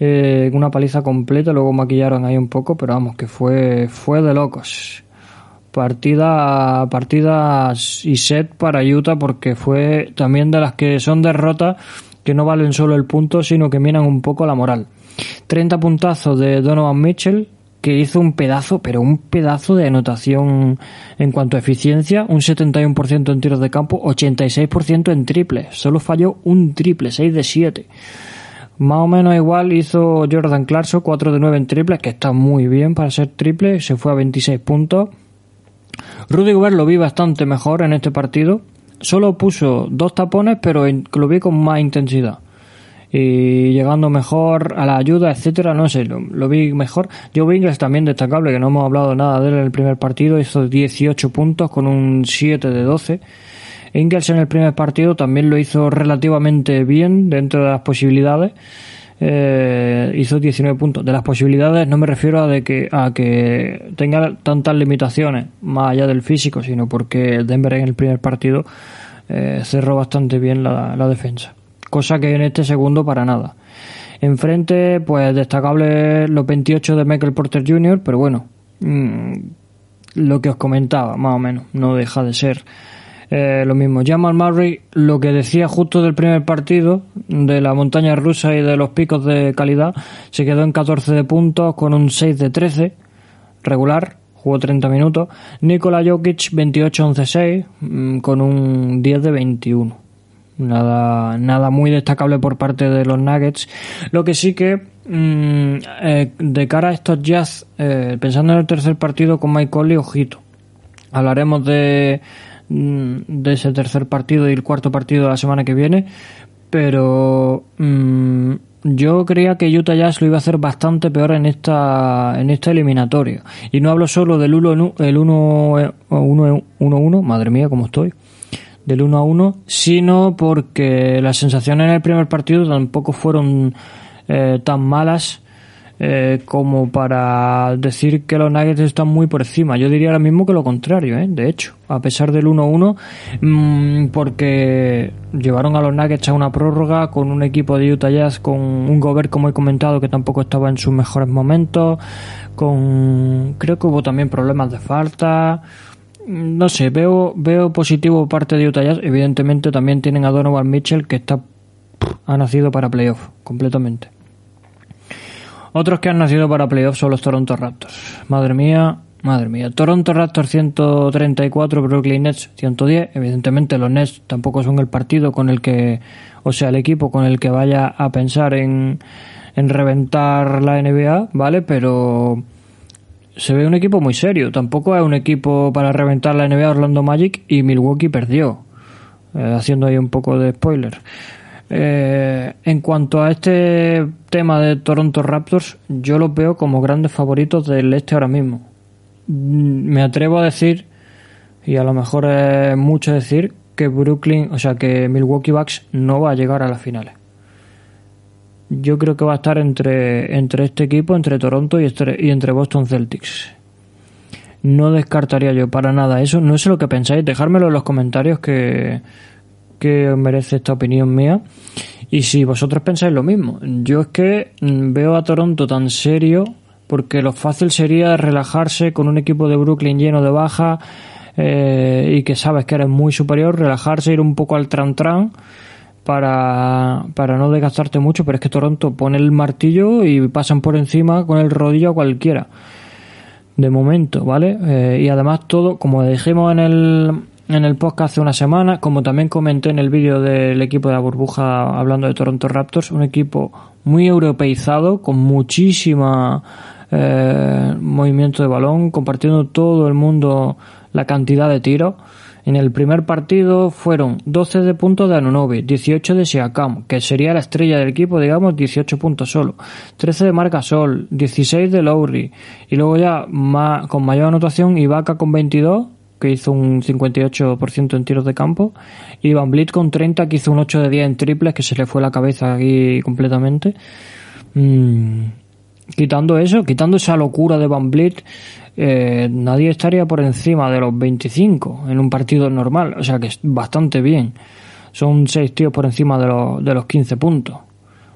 eh, una paliza completa, luego maquillaron ahí un poco, pero vamos, que fue, fue de locos. Partida, partida y set para Utah porque fue también de las que son derrotas que no valen solo el punto, sino que minan un poco la moral. 30 puntazos de Donovan Mitchell, que hizo un pedazo, pero un pedazo de anotación en cuanto a eficiencia, un 71% en tiros de campo, 86% en triple. Solo falló un triple, 6 de 7. Más o menos igual hizo Jordan Clarkson, 4 de 9 en triples, que está muy bien para ser triple, se fue a 26 puntos. Rudy Gobert lo vi bastante mejor en este partido, solo puso dos tapones, pero lo vi con más intensidad. Y llegando mejor a la ayuda, etcétera, no sé, lo, vi mejor. Joe Ingles también destacable, que no hemos hablado nada de él en el primer partido, hizo 18 puntos con un 7 de 12. Ingles en el primer partido también lo hizo relativamente bien dentro de las posibilidades. Eh, hizo 19 puntos. De las posibilidades no me refiero a, de que, a que tenga tantas limitaciones más allá del físico, sino porque Denver en el primer partido eh, cerró bastante bien la, defensa. Cosa que en este segundo para nada. Enfrente, pues destacable los 28 de Michael Porter Jr., pero bueno, mm, lo que os comentaba, más o menos, no deja de ser eh, lo mismo. Jamal Murray, lo que decía justo del primer partido, de la montaña rusa y de los picos de calidad, se quedó en 14 de puntos con un 6 de 13, regular, jugó 30 minutos. Nikola Jokic, 28-11-6, mm, con un 10 de 21. Nada, nada muy destacable por parte de los Nuggets. Lo que sí que, mm, eh, de cara a estos Jazz, eh, pensando en el tercer partido con Mike Conley, ojito. Hablaremos de, Mm, de ese tercer partido y el cuarto partido de la semana que viene, pero mm, yo creía que Utah Jazz lo iba a hacer bastante peor en esta en esta eliminatoria. Y no hablo solo del 1 el 1 1 1 madre mía, cómo estoy. Del 1 a 1, sino porque las sensaciones en el primer partido tampoco fueron eh, tan malas eh, como para decir que los Nuggets están muy por encima. Yo diría ahora mismo que lo contrario, ¿eh? de hecho, a pesar del 1-1, mmm, porque llevaron a los Nuggets a una prórroga con un equipo de Utah Jazz con un Gobert, como he comentado, que tampoco estaba en sus mejores momentos, con creo que hubo también problemas de falta. No sé, veo, veo positivo parte de Utah Jazz. Evidentemente también tienen a Donovan Mitchell que está ha nacido para playoff completamente. Otros que han nacido para playoffs son los Toronto Raptors. Madre mía, madre mía. Toronto Raptors 134, Brooklyn Nets 110. Evidentemente los Nets tampoco son el partido con el que, o sea, el equipo con el que vaya a pensar en, en reventar la NBA, ¿vale? Pero se ve un equipo muy serio. Tampoco es un equipo para reventar la NBA Orlando Magic y Milwaukee perdió. Eh, haciendo ahí un poco de spoiler. Eh, en cuanto a este tema de Toronto Raptors, yo los veo como grandes favoritos del este ahora mismo. Mm, me atrevo a decir, y a lo mejor es mucho decir, que Brooklyn, o sea, que Milwaukee Bucks no va a llegar a las finales. Yo creo que va a estar entre, entre este equipo, entre Toronto y, entre Boston Celtics. No descartaría yo para nada eso. No sé lo que pensáis. Dejármelo en los comentarios que, que merece esta opinión mía. Y si vosotros pensáis lo mismo, yo es que mm, veo a Toronto tan serio porque lo fácil sería relajarse con un equipo de Brooklyn lleno de baja eh, y que sabes que eres muy superior, relajarse, ir un poco al tran-tran para, para no desgastarte mucho, pero es que Toronto pone el martillo y pasan por encima con el rodillo a cualquiera. De momento, ¿vale? Eh, y además todo, como dijimos en el, en el podcast hace una semana, como también comenté en el vídeo del equipo de la burbuja hablando de Toronto Raptors, un equipo muy europeizado, con muchísima eh, movimiento de balón, compartiendo todo el mundo la cantidad de tiros. En el primer partido fueron 12 de puntos de Anunobi, 18 de Siakam, que sería la estrella del equipo, digamos, 18 puntos solo, 13 de Marcasol, 16 de Lowry, y luego ya con mayor anotación Ibaka con 22, que hizo un 58% en tiros de campo, y Van Blit con 30, que hizo un 8 de 10 en triples, que se le fue la cabeza aquí completamente. Mm, quitando eso, quitando esa locura de Van Blit, eh, nadie estaría por encima de los 25 en un partido normal, o sea que es bastante bien. Son 6 tíos por encima de los, de los 15 puntos,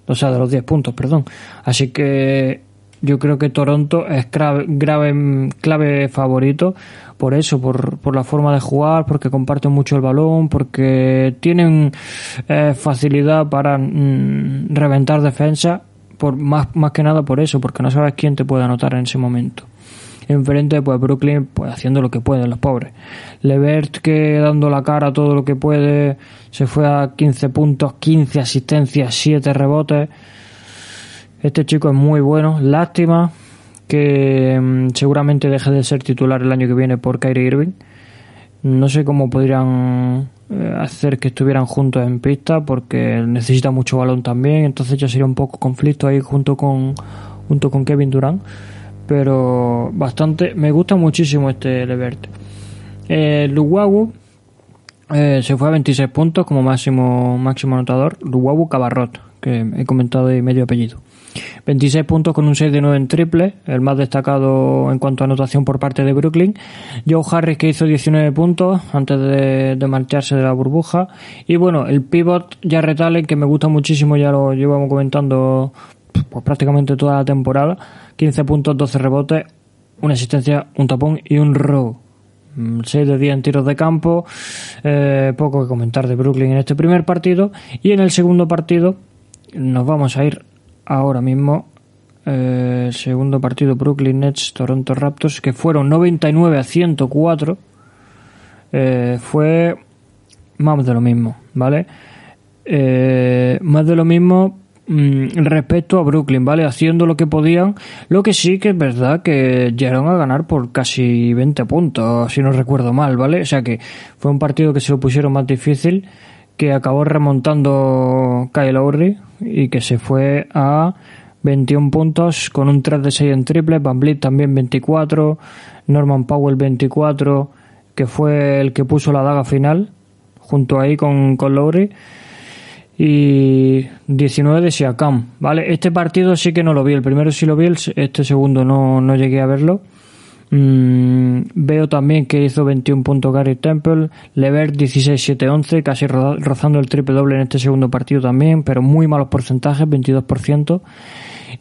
o sea, de los 10 puntos, perdón. Así que yo creo que Toronto es grave, clave favorito por eso, por, por la forma de jugar, porque comparten mucho el balón, porque tienen eh, facilidad para mm, reventar defensa, por más, más que nada por eso, porque no sabes quién te puede anotar en ese momento. Enfrente, pues Brooklyn, pues haciendo lo que puede, los pobres. Levert que dando la cara todo lo que puede, se fue a 15 puntos, 15 asistencias, 7 rebotes este chico es muy bueno. Lástima que mm, seguramente deje de ser titular el año que viene por Kyrie Irving. No sé cómo podrían eh, hacer que estuvieran juntos en pista porque necesita mucho balón también, entonces ya sería un poco conflicto ahí junto con junto con Kevin Durant, pero bastante me gusta muchísimo este Levert. Eh, eh, se fue a 26 puntos como máximo máximo anotador, Luwawu Cabarrot, que he comentado de medio apellido. 26 puntos con un 6 de 9 en triple, el más destacado en cuanto a anotación por parte de Brooklyn. Joe Harris que hizo 19 puntos antes de, marcharse de la burbuja. Y bueno, el pivot ya retale que me gusta muchísimo, ya lo llevamos comentando pues, prácticamente toda la temporada. 15 puntos, 12 rebotes, una asistencia, un tapón y un robo. 6 mm, de 10 en tiros de campo, eh, poco que comentar de Brooklyn en este primer partido. Y en el segundo partido nos vamos a ir ahora mismo eh, segundo partido Brooklyn Nets Toronto Raptors que fueron 99 a 104 eh, fue más de lo mismo vale más de lo mismo respecto a Brooklyn vale haciendo lo que podían. Lo que sí que es verdad que llegaron a ganar por casi 20 puntos si no recuerdo mal vale o sea que fue un partido que se lo pusieron más difícil que acabó remontando Kyle Lowry y que se fue a 21 puntos con un 3 de 6 en triple, Van Vliet también 24, Norman Powell 24, que fue el que puso la daga final junto ahí con, con Lowry y 19 de Siakam, ¿vale? Este partido sí que no lo vi, el primero sí lo vi, este segundo no, no llegué a verlo Mm, veo también que hizo 21 puntos Gary Temple, Levert 16-7-11, casi rozando el triple doble en este segundo partido también, pero muy malos porcentajes, 22%.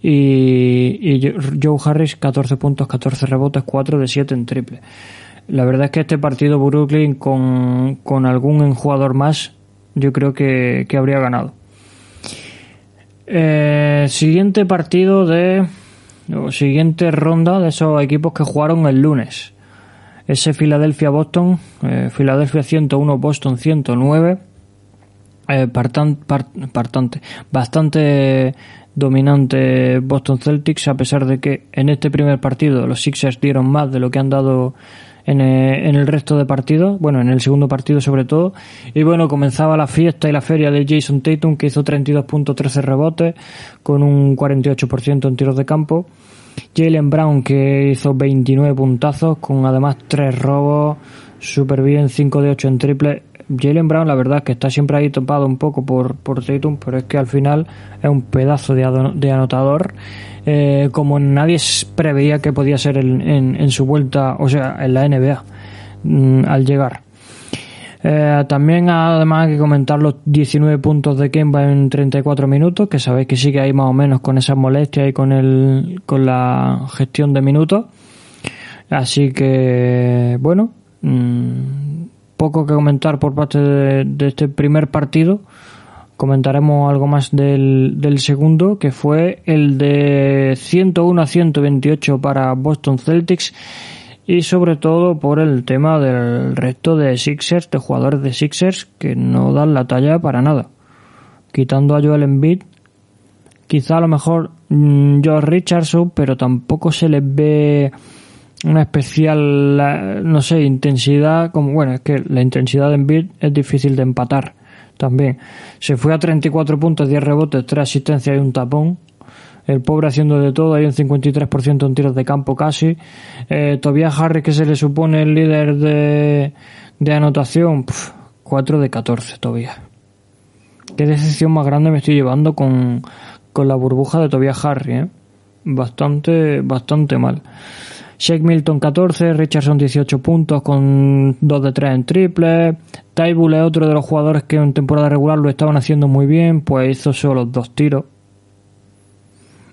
Y, y Joe Harris 14 puntos, 14 rebotes, 4 de 7 en triple. La verdad es que este partido Brooklyn con, con algún jugador más yo creo que, que habría ganado. Eh, siguiente partido de siguiente ronda de esos equipos que jugaron el lunes. Ese Filadelfia-Boston, eh, Filadelfia 101, Boston 109. Eh, bastante dominante Boston Celtics, a pesar de que en este primer partido los Sixers dieron más de lo que han dado en, eh, en, el resto de partidos, bueno, en el segundo partido sobre todo. Y bueno, comenzaba la fiesta y la feria de Jason Tatum, que hizo 32.13 rebotes, con un 48% en tiros de campo. Jalen Brown que hizo 29 puntazos con además 3 robos, súper bien, 5 de 8 en triple. Jalen Brown la verdad es que está siempre ahí topado un poco por, por Tatum, pero es que al final es un pedazo de, anotador. Eh, como nadie preveía que podía ser en, su vuelta, o sea, en la NBA, mm, al llegar. Eh, también además hay que comentar los 19 puntos de Kemba en 34 minutos, que sabéis que sigue ahí más o menos con esas molestias y con, el, con la gestión de minutos. Así que, bueno, mm, poco que comentar por parte de, este primer partido. Comentaremos algo más del, del segundo, que fue el de 101 a 128 para Boston Celtics y sobre todo por el tema del resto de Sixers, de jugadores de Sixers que no dan la talla para nada. Quitando a Joel Embiid, quizá a lo mejor mm, George Richardson, pero tampoco se les ve una especial, no sé, intensidad, como bueno, es que la intensidad de Embiid es difícil de empatar también. Se fue a 34 puntos, 10 rebotes, 3 asistencias y un tapón el pobre haciendo de todo, hay un 53% en tiros de campo casi. Eh, Tobias Harris, que se le supone el líder de, de anotación, 4 de 14 todavía. Qué decisión más grande me estoy llevando con, con la burbuja de Tobias Harris, ¿eh? Bastante, bastante mal. Shake Milton 14, Richardson 18 puntos con 2 de 3 en triple. Tybull es otro de los jugadores que en temporada regular lo estaban haciendo muy bien, pues hizo solo dos tiros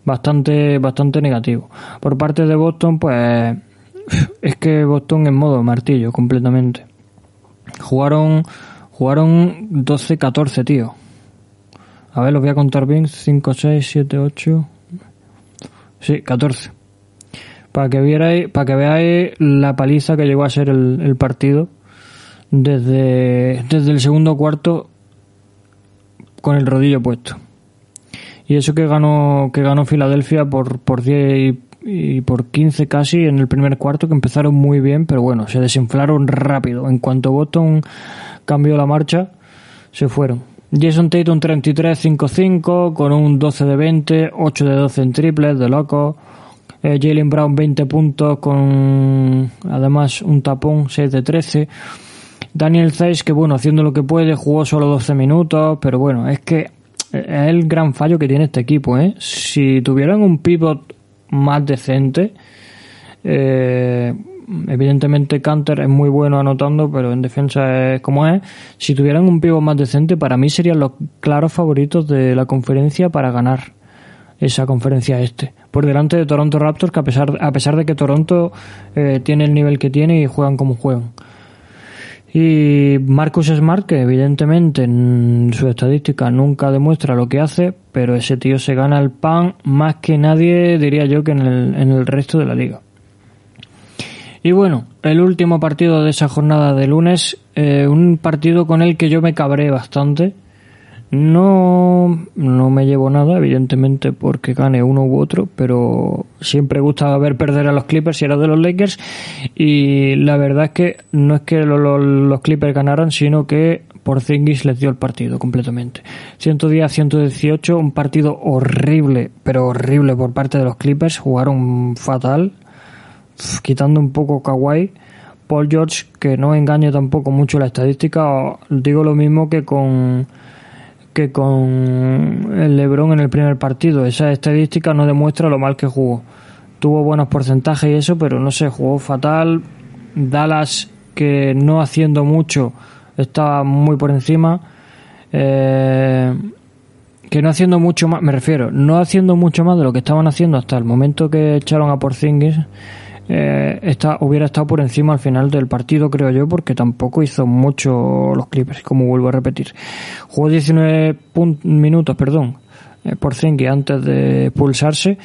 bastante, bastante negativo. Por parte de Boston, pues es que Boston en modo martillo completamente. Jugaron, jugaron 12-14, tío. A ver, los voy a contar bien. 5, 6, 7, 8. Sí, 14. Para que vierais, para que veáis la paliza que llegó a ser el, el partido desde, desde el segundo cuarto con el rodillo puesto. Y eso que ganó, que ganó Filadelfia por, por 10 y, por 15 casi en el primer cuarto, que empezaron muy bien, pero bueno, se desinflaron rápido. En cuanto Boston cambió la marcha, se fueron. Jason Tatum 33-5-5 con un 12 de 20, 8 de 12 en triples, de loco. Eh, Jalen Brown 20 puntos con además un tapón 6 de 13. Daniel Zeiss que bueno, haciendo lo que puede, jugó solo 12 minutos, pero bueno, es que es el gran fallo que tiene este equipo, ¿eh? Si tuvieran un pivot más decente, eh, evidentemente Canter es muy bueno anotando, pero en defensa es como es. Si tuvieran un pivot más decente, para mí serían los claros favoritos de la conferencia para ganar esa conferencia este. Por delante de Toronto Raptors, que a pesar, a pesar de que Toronto eh, tiene el nivel que tiene y juegan como juegan. Y Marcus Smart, que evidentemente en su estadística nunca demuestra lo que hace, pero ese tío se gana el pan más que nadie, diría yo, que en el, en el resto de la liga. Y bueno, el último partido de esa jornada de lunes, eh, un partido con el que yo me cabré bastante. No, no me llevo nada, evidentemente, porque gane uno u otro, pero siempre gusta ver perder a los Clippers si era de los Lakers. Y la verdad es que no es que lo- lo- los Clippers ganaran, sino que Porzingis les dio el partido completamente. 110 a 118, un partido horrible, pero horrible por parte de los Clippers. Jugaron fatal, quitando un poco Kawhi. Paul George, que no engañe tampoco mucho la estadística, digo lo mismo que con que con el LeBron en el primer partido. Esa estadística no demuestra lo mal que jugó. Tuvo buenos porcentajes y eso, pero no sé, jugó fatal. Dallas, que no haciendo mucho, estaba muy por encima. Eh, que no haciendo mucho más, me refiero, no haciendo mucho más de lo que estaban haciendo hasta el momento que echaron a Porzingis, eh, está, hubiera estado por encima al final del partido, creo yo, porque tampoco hizo mucho los Clippers, como vuelvo a repetir. Jugó 19 pun- minutos, perdón, eh, Porzingis antes de pulsarse.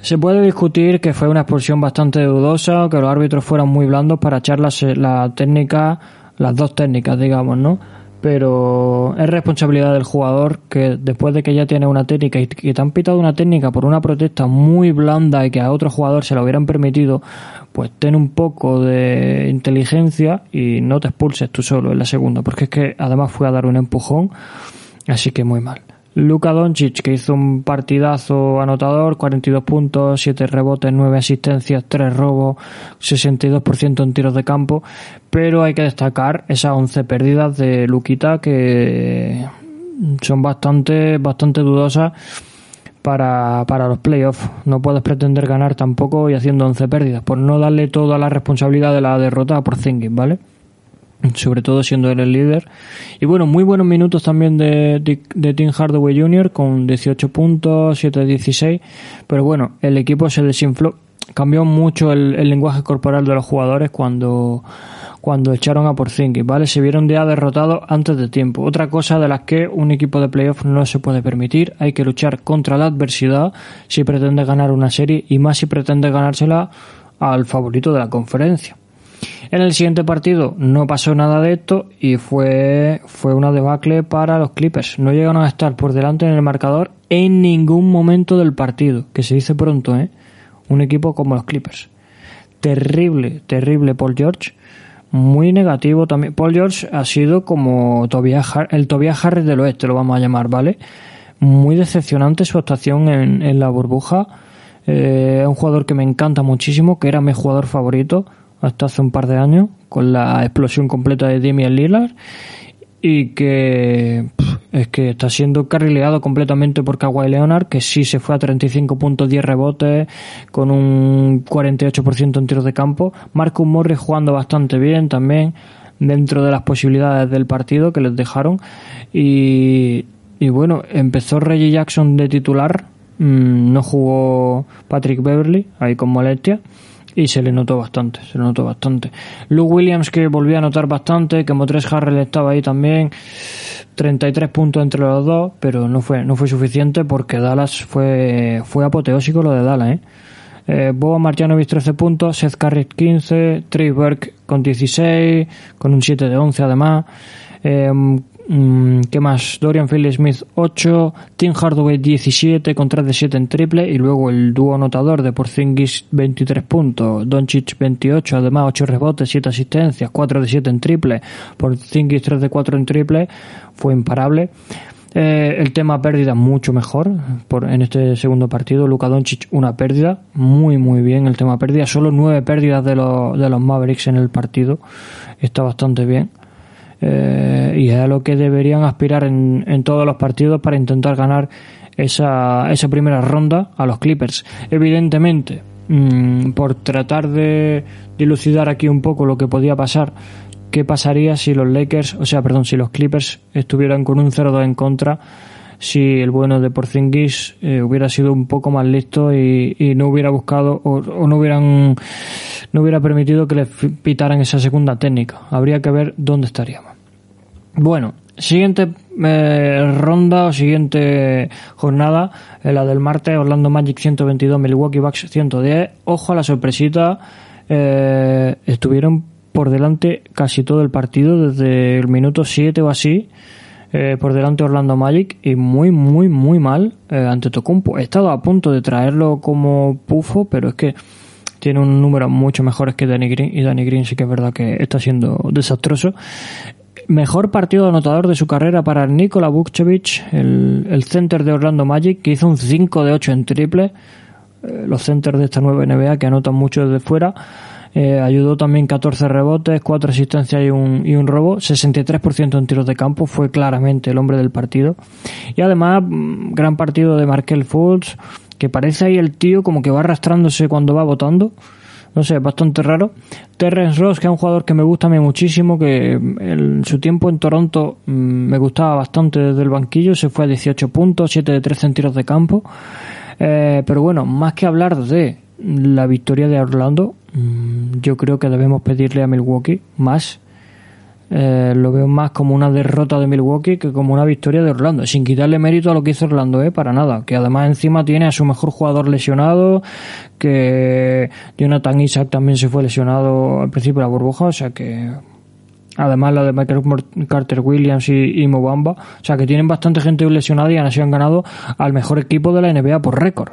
Se puede discutir que fue una expulsión bastante dudosa, que los árbitros fueran muy blandos para echar la, la técnica, las dos técnicas, digamos, ¿no? Pero es responsabilidad del jugador que después de que ya tiene una técnica y que te han pitado una técnica por una protesta muy blanda y que a otro jugador se lo hubieran permitido, pues ten un poco de inteligencia y no te expulses tú solo en la segunda, porque es que además fue a dar un empujón, así que muy mal. Luka Doncic, que hizo un partidazo anotador, 42 puntos, 7 rebotes, 9 asistencias, 3 robos, 62% en tiros de campo, pero hay que destacar esas 11 pérdidas de Luquita que son bastante, bastante dudosas para, para los playoffs. No puedes pretender ganar tampoco y haciendo 11 pérdidas, por no darle toda la responsabilidad de la derrota a Porzingis, ¿vale? Sobre todo siendo él el líder. Y bueno, muy buenos minutos también de, de, Tim Hardaway Jr. con 18 puntos, 7 de 16. Pero bueno, el equipo se desinfló. Cambió mucho el, el lenguaje corporal de los jugadores cuando, cuando echaron a Porzingis, ¿vale? Se vieron ya derrotados antes de tiempo. Otra cosa de las que un equipo de playoff no se puede permitir. Hay que luchar contra la adversidad si pretende ganar una serie y más si pretende ganársela al favorito de la conferencia. En el siguiente partido no pasó nada de esto y fue, fue una debacle para los Clippers. No llegaron a estar por delante en el marcador en ningún momento del partido, que se dice pronto, ¿eh? Un equipo como los Clippers. Terrible, terrible Paul George. Muy negativo también. Paul George ha sido como el Tobias Harris del oeste, lo vamos a llamar, ¿vale? Muy decepcionante su actuación en, en la burbuja. Eh, un jugador que me encanta muchísimo, que era mi jugador favorito hasta hace un par de años con la explosión completa de Damian Lillard y que es que está siendo carrileado completamente por Kawhi Leonard que sí se fue a 35 puntos 10 rebotes con un 48% en tiros de campo. Marcus Morris jugando bastante bien también dentro de las posibilidades del partido que les dejaron. Y, y bueno empezó Reggie Jackson de titular mmm, no jugó Patrick Beverly ahí con molestia y se le notó bastante, se le notó bastante. Luke Williams que volvió a notar bastante, que Motres Harrell estaba ahí también, 33 puntos entre los dos, pero no fue, no fue suficiente porque Dallas fue, fue apoteósico lo de Dallas, ¿eh? Eh, Boba Marjanovic 13 puntos, Seth Curry 15, Trey Burke con 16, con un 7 de 11 además. Eh, ¿Qué más? Dorian Finney-Smith 8, Tim Hardaway 17 con 3 de 7 en triple y luego el dúo anotador de Porzingis 23 puntos, Doncic 28, además 8 rebotes, 7 asistencias, 4 de 7 en triple, Porzingis 3 de 4 en triple, fue imparable. Eh, el tema pérdida mucho mejor en este segundo partido. Luka Doncic una pérdida, muy muy bien el tema pérdida. Solo nueve pérdidas de de los Mavericks en el partido. Está bastante bien. Eh, y es a lo que deberían aspirar en, en todos los partidos para intentar ganar esa, esa primera ronda a los Clippers. Evidentemente, mm, por tratar de dilucidar aquí un poco lo que podía pasar, qué pasaría si los Lakers, o sea, perdón, si los Clippers estuvieran con un 0-2 en contra, si el bueno de Porzingis eh, hubiera sido un poco más listo y, no hubiera buscado o, no hubieran no hubiera permitido que le pitaran esa segunda técnica. Habría que ver dónde estaríamos. Bueno, siguiente eh, ronda o siguiente jornada, eh, la del martes, Orlando Magic 122, Milwaukee Bucks 110. Ojo a la sorpresita, estuvieron por delante casi todo el partido, desde el minuto 7 o así, eh, por delante Orlando Magic y muy, muy, muy mal eh, ante Tocumpo. He estado a punto de traerlo como pufo, pero es que tiene un número mucho mejores que Danny Green y Danny Green sí que es verdad que está siendo desastroso. Mejor partido anotador de su carrera para Nikola Vukcevic, el, el center de Orlando Magic, que hizo un 5 de 8 en triple. Eh, los centers de esta nueva NBA que anotan mucho desde fuera. Eh, ayudó también 14 rebotes, 4 asistencias y un, y un robo. 63% en tiros de campo. Fue claramente el hombre del partido. Y además, gran partido de Markel Fultz, que parece ahí el tío como que va arrastrándose cuando va votando. No sé, bastante raro. Terrence Ross, que es un jugador que me gusta a mí muchísimo, que en su tiempo en Toronto mmm, me gustaba bastante desde el banquillo. Se fue a 18 puntos, 7 de 13 en tiros de campo. Eh, pero bueno, más que hablar de la victoria de Orlando, yo creo que debemos pedirle a Milwaukee más. Eh, lo veo más como una derrota de Milwaukee que como una victoria de Orlando, sin quitarle mérito a lo que hizo Orlando, eh, para nada. Que además encima tiene a su mejor jugador lesionado, que Jonathan Isaac también se fue lesionado al principio de la burbuja, o sea que además la de Michael Carter Williams y, y Mobamba, o sea que tienen bastante gente lesionada y aún así han ganado al mejor equipo de la NBA por récord.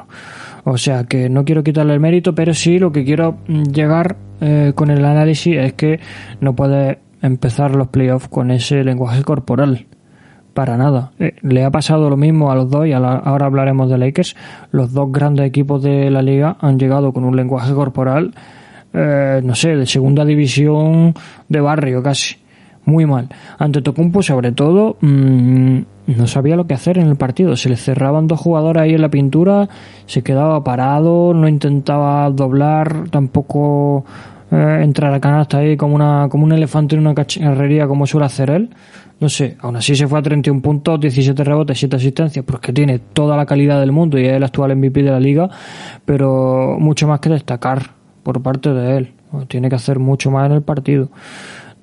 O sea que no quiero quitarle el mérito, pero sí lo que quiero llegar eh, con el análisis es que no puede empezar los playoffs con ese lenguaje corporal. Para nada. Eh, le ha pasado lo mismo a los dos y a la, ahora hablaremos de Lakers. Los dos grandes equipos de la liga han llegado con un lenguaje corporal, eh, no sé, de segunda división de barrio casi. Muy mal. Ante Tocumpo, sobre todo, mmm, no sabía lo que hacer en el partido. Se le cerraban dos jugadores ahí en la pintura, se quedaba parado, no intentaba doblar, tampoco eh, entrar a canasta ahí como, una, como un elefante en una cacharrería como suele hacer él. No sé, aún así se fue a 31 puntos, 17 rebotes, 7 asistencias, porque tiene toda la calidad del mundo y es el actual MVP de la liga, pero mucho más que destacar por parte de él. Tiene que hacer mucho más en el partido.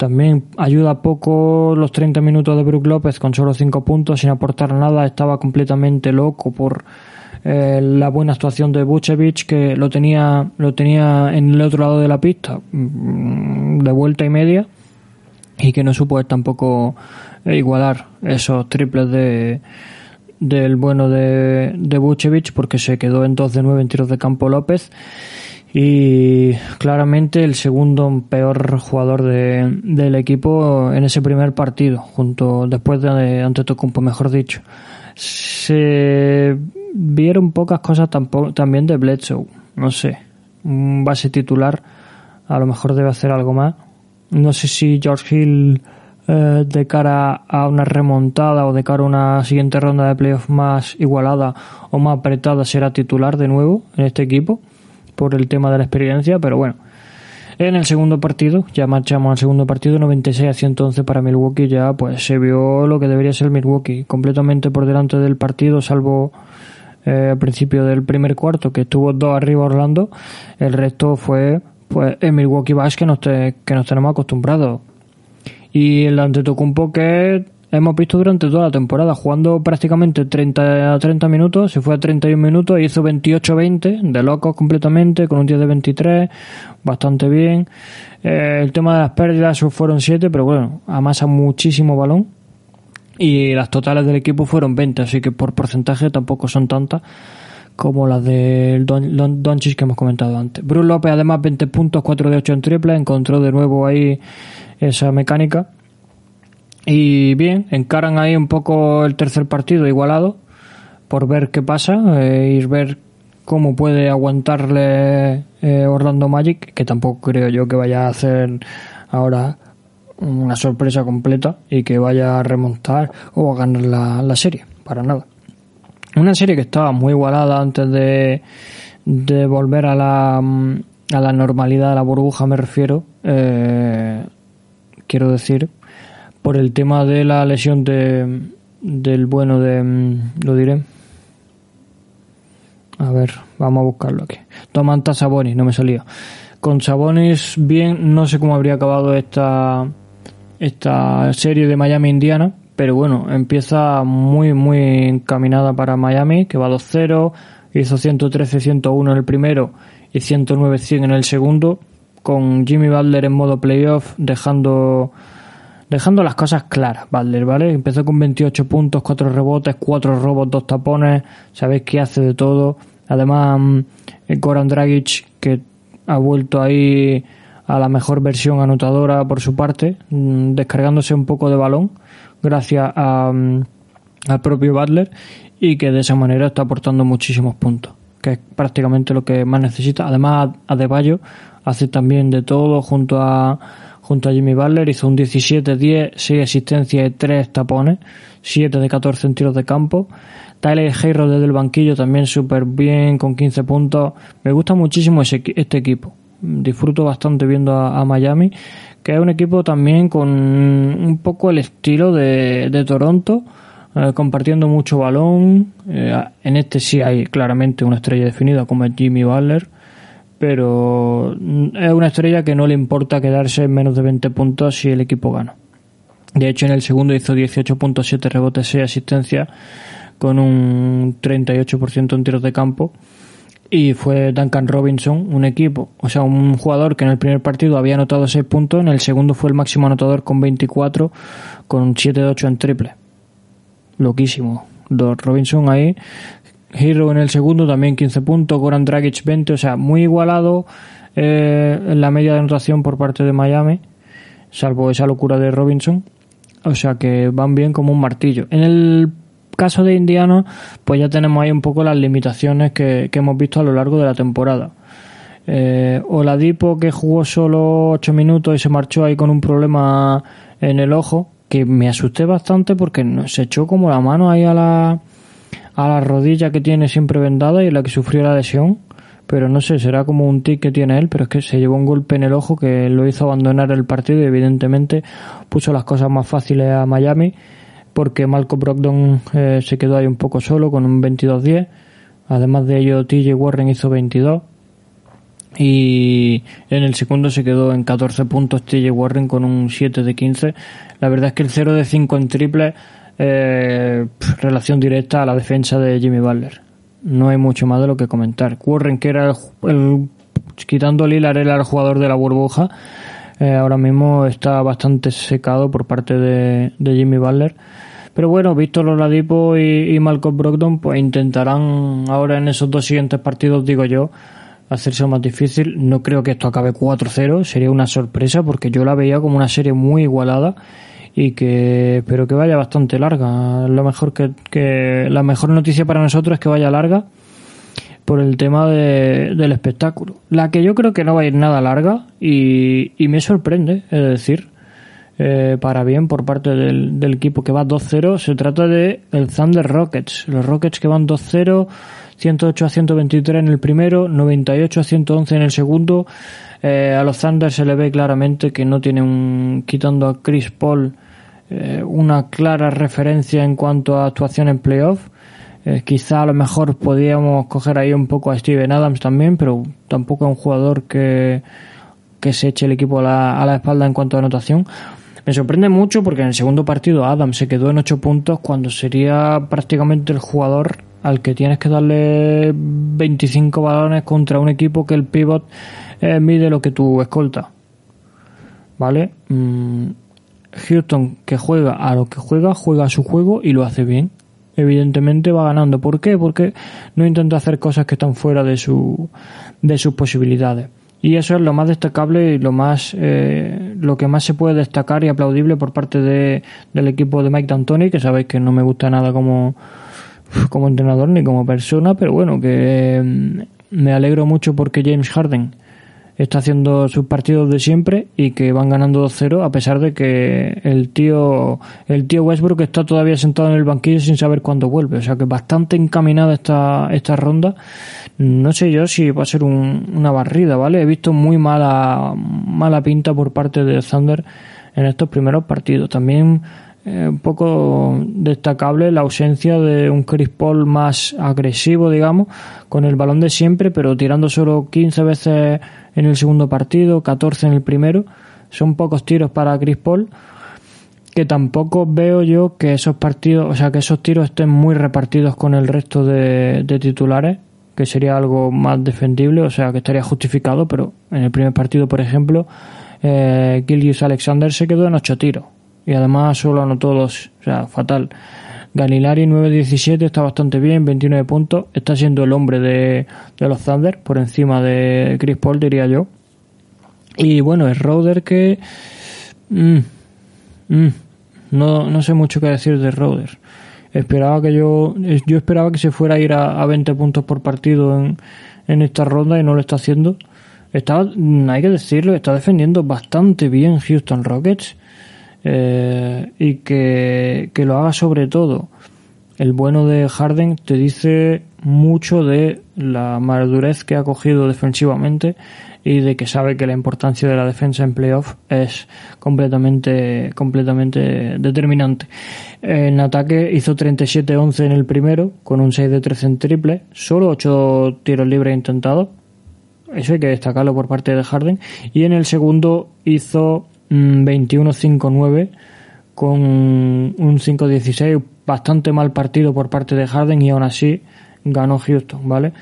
También ayuda poco los 30 minutos de Brook López con solo 5 puntos sin aportar nada. Estaba completamente loco por eh, la buena actuación de Vucevic que lo tenía, lo tenía en el otro lado de la pista de vuelta y media y que no supo tampoco igualar esos triples de del bueno de, de Vucevic porque se quedó en 2 de 9 en tiros de campo López y claramente el segundo peor jugador de, del equipo en ese primer partido, junto después de ante Tocumpo, mejor dicho. Se vieron pocas cosas tampoco, también de Bledsoe, no sé, un base titular a lo mejor debe hacer algo más. No sé si George Hill eh, de cara a una remontada o de cara a una siguiente ronda de playoff más igualada o más apretada será titular de nuevo en este equipo por el tema de la experiencia, pero bueno. En el segundo partido, ya marchamos al segundo partido, 96 a 111 para Milwaukee, ya pues se vio lo que debería ser Milwaukee, completamente por delante del partido, salvo eh, al principio del primer cuarto, que estuvo dos arriba Orlando, el resto fue pues el Milwaukee Bucks que nos, te, que nos tenemos acostumbrados. Y el Antetokounmpo que hemos visto durante toda la temporada, jugando prácticamente 30 a 30 minutos, se fue a 31 minutos y hizo 28-20, de locos completamente, con un 10 de 23, bastante bien. Eh, el tema de las pérdidas fueron 7, pero bueno, amasa muchísimo balón. Y las totales del equipo fueron 20, así que por porcentaje tampoco son tantas como las del Don, Don, Doncic que hemos comentado antes. Bruce López además 20 puntos, 4 de 8 en triple, encontró de nuevo ahí esa mecánica. Y bien, encaran ahí un poco el tercer partido igualado por ver qué pasa eh, y ver cómo puede aguantarle eh, Orlando Magic, que tampoco creo yo que vaya a hacer ahora una sorpresa completa y que vaya a remontar o a ganar la, la serie, para nada. Una serie que estaba muy igualada antes de, de volver a la, a la normalidad de la burbuja, me refiero. Eh, quiero decir, por el tema de la lesión de, del bueno de. Lo diré. A ver, vamos a buscarlo aquí. Tomanta Sabonis, no me salía. Con Sabonis, bien, no sé cómo habría acabado esta, esta serie de Miami Indiana, pero bueno, empieza muy, muy encaminada para Miami, que va 2-0, hizo 113-101 en el primero y 109-100 en el segundo, con Jimmy Butler en modo playoff, dejando, dejando las cosas claras, Butler, ¿vale? Empezó con 28 puntos, 4 rebotes, 4 robos, 2 tapones, sabéis que hace de todo. Además, Goran Dragic, que ha vuelto ahí a la mejor versión anotadora por su parte, descargándose un poco de balón gracias a, al propio Butler y que de esa manera está aportando muchísimos puntos, que es prácticamente lo que más necesita. Además, Adebayo hace también de todo junto a junto a Jimmy Butler, hizo un 17-10, 6 asistencias y 3 tapones, 7 de 14 en tiros de campo. Tyler Hero desde el banquillo también súper bien, con 15 puntos. Me gusta muchísimo ese, este equipo. Disfruto bastante viendo a, Miami que es un equipo también con un poco el estilo de, de Toronto, eh, compartiendo mucho balón. Eh, en este sí hay claramente una estrella definida como es Jimmy Butler, pero es una estrella que no le importa quedarse en menos de 20 puntos si el equipo gana. De hecho, en el segundo hizo 18.7 rebotes, 6 asistencias, con un 38% en tiros de campo y fue Duncan Robinson, un equipo, o sea, un jugador que en el primer partido había anotado 6 puntos, en el segundo fue el máximo anotador con 24, con 7 de 8 en triple. Loquísimo. Robinson ahí. Hero en el segundo también 15 puntos, Goran Dragic 20, o sea, muy igualado eh, en la media de anotación por parte de Miami, salvo esa locura de Robinson. O sea que van bien como un martillo. En el caso de Indiana, pues ya tenemos ahí un poco las limitaciones que, hemos visto a lo largo de la temporada. Eh, Oladipo que jugó solo 8 minutos y se marchó ahí con un problema en el ojo, que me asusté bastante porque se echó como la mano ahí a la, a la rodilla que tiene siempre vendada y la que sufrió la lesión. Pero no sé, será como un tic que tiene él, pero es que se llevó un golpe en el ojo que lo hizo abandonar el partido y evidentemente puso las cosas más fáciles a Miami porque Malcolm Brogdon eh, se quedó ahí un poco solo con un 22-10. Además de ello, TJ Warren hizo 22. Y en el segundo se quedó en 14 puntos TJ Warren con un 7 de 15. La verdad es que el 0 de 5 en triple, eh, relación directa a la defensa de Jimmy Butler. No hay mucho más de lo que comentar. Warren, que era el, quitando Lillard, era el jugador de la burbuja. Eh, ahora mismo está bastante secado por parte de, de Jimmy Butler pero bueno, Víctor Oladipo y, y Malcolm Brogdon pues intentarán ahora en esos dos siguientes partidos, digo yo, hacerse más difícil. No creo que esto acabe 4-0, sería una sorpresa porque yo la veía como una serie muy igualada y que espero que vaya bastante larga. Lo mejor que, que la mejor noticia para nosotros es que vaya larga por el tema de, del espectáculo. La que yo creo que no va a ir nada larga y, y me sorprende, es decir, eh, para bien por parte del, del equipo que va 2-0. Se trata de el Thunder Rockets. Los Rockets que van 2-0, 108 a 123 en el primero, 98 a 111 en el segundo. Eh, a los Thunder se le ve claramente que no tienen, quitando a Chris Paul, eh, una clara referencia en cuanto a actuación en playoff. Eh, quizá a lo mejor podíamos coger ahí un poco a Steven Adams también, pero tampoco es un jugador que, que se eche el equipo a la, a la espalda en cuanto a anotación. Me sorprende mucho porque en el segundo partido Adam se quedó en 8 puntos cuando sería prácticamente el jugador al que tienes que darle 25 balones contra un equipo que el pivot eh, mide lo que tu escolta. ¿Vale? Mm, Houston que juega a lo que juega, juega a su juego y lo hace bien. Evidentemente va ganando. ¿Por qué? Porque no intenta hacer cosas que están fuera de su de sus posibilidades. Y eso es lo más destacable y lo más eh, lo que más se puede destacar y aplaudible por parte de, del equipo de Mike D'Antoni, que sabéis que no me gusta nada como como entrenador ni como persona, pero bueno, que mm, me alegro mucho porque James Harden está haciendo sus partidos de siempre y que van ganando 2-0 a pesar de que el tío el tío Westbrook está todavía sentado en el banquillo sin saber cuándo vuelve, o sea que bastante encaminada esta esta ronda. No sé yo si va a ser una barrida, ¿vale? He visto muy mala mala pinta por parte de Thunder en estos primeros partidos. También eh, un poco destacable la ausencia de un Chris Paul más agresivo, digamos, con el balón de siempre, pero tirando solo 15 veces en el segundo partido, 14 en el primero. Son pocos tiros para Chris Paul, que tampoco veo yo que esos partidos, o sea, que esos tiros estén muy repartidos con el resto de, titulares, que sería algo más defendible, o sea, que estaría justificado, pero en el primer partido, por ejemplo, eh, Alexander se quedó en 8 tiros y además solo anotó dos, o sea, fatal. Galilari 9-17 está bastante bien, 29 puntos, está siendo el hombre de, de, los Thunder, por encima de Chris Paul diría yo. Y bueno, es Roder que... Mm, mm, no, no sé mucho qué decir de Roder. Esperaba que yo, yo esperaba que se fuera a ir a, a 20 puntos por partido en, en esta ronda y no lo está haciendo. Está, hay que decirlo, está defendiendo bastante bien Houston Rockets eh, y que, que lo haga sobre todo el bueno de Harden te dice mucho de la madurez que ha cogido defensivamente y de que sabe que la importancia de la defensa en playoff es completamente completamente determinante. En ataque hizo 37-11 en el primero con un 6 de 13 en triple, solo 8 tiros libres intentados. Eso hay que destacarlo por parte de Harden y en el segundo hizo 21-5-9 con un 5-16, bastante mal partido por parte de Harden y aún así ganó Houston, ¿vale?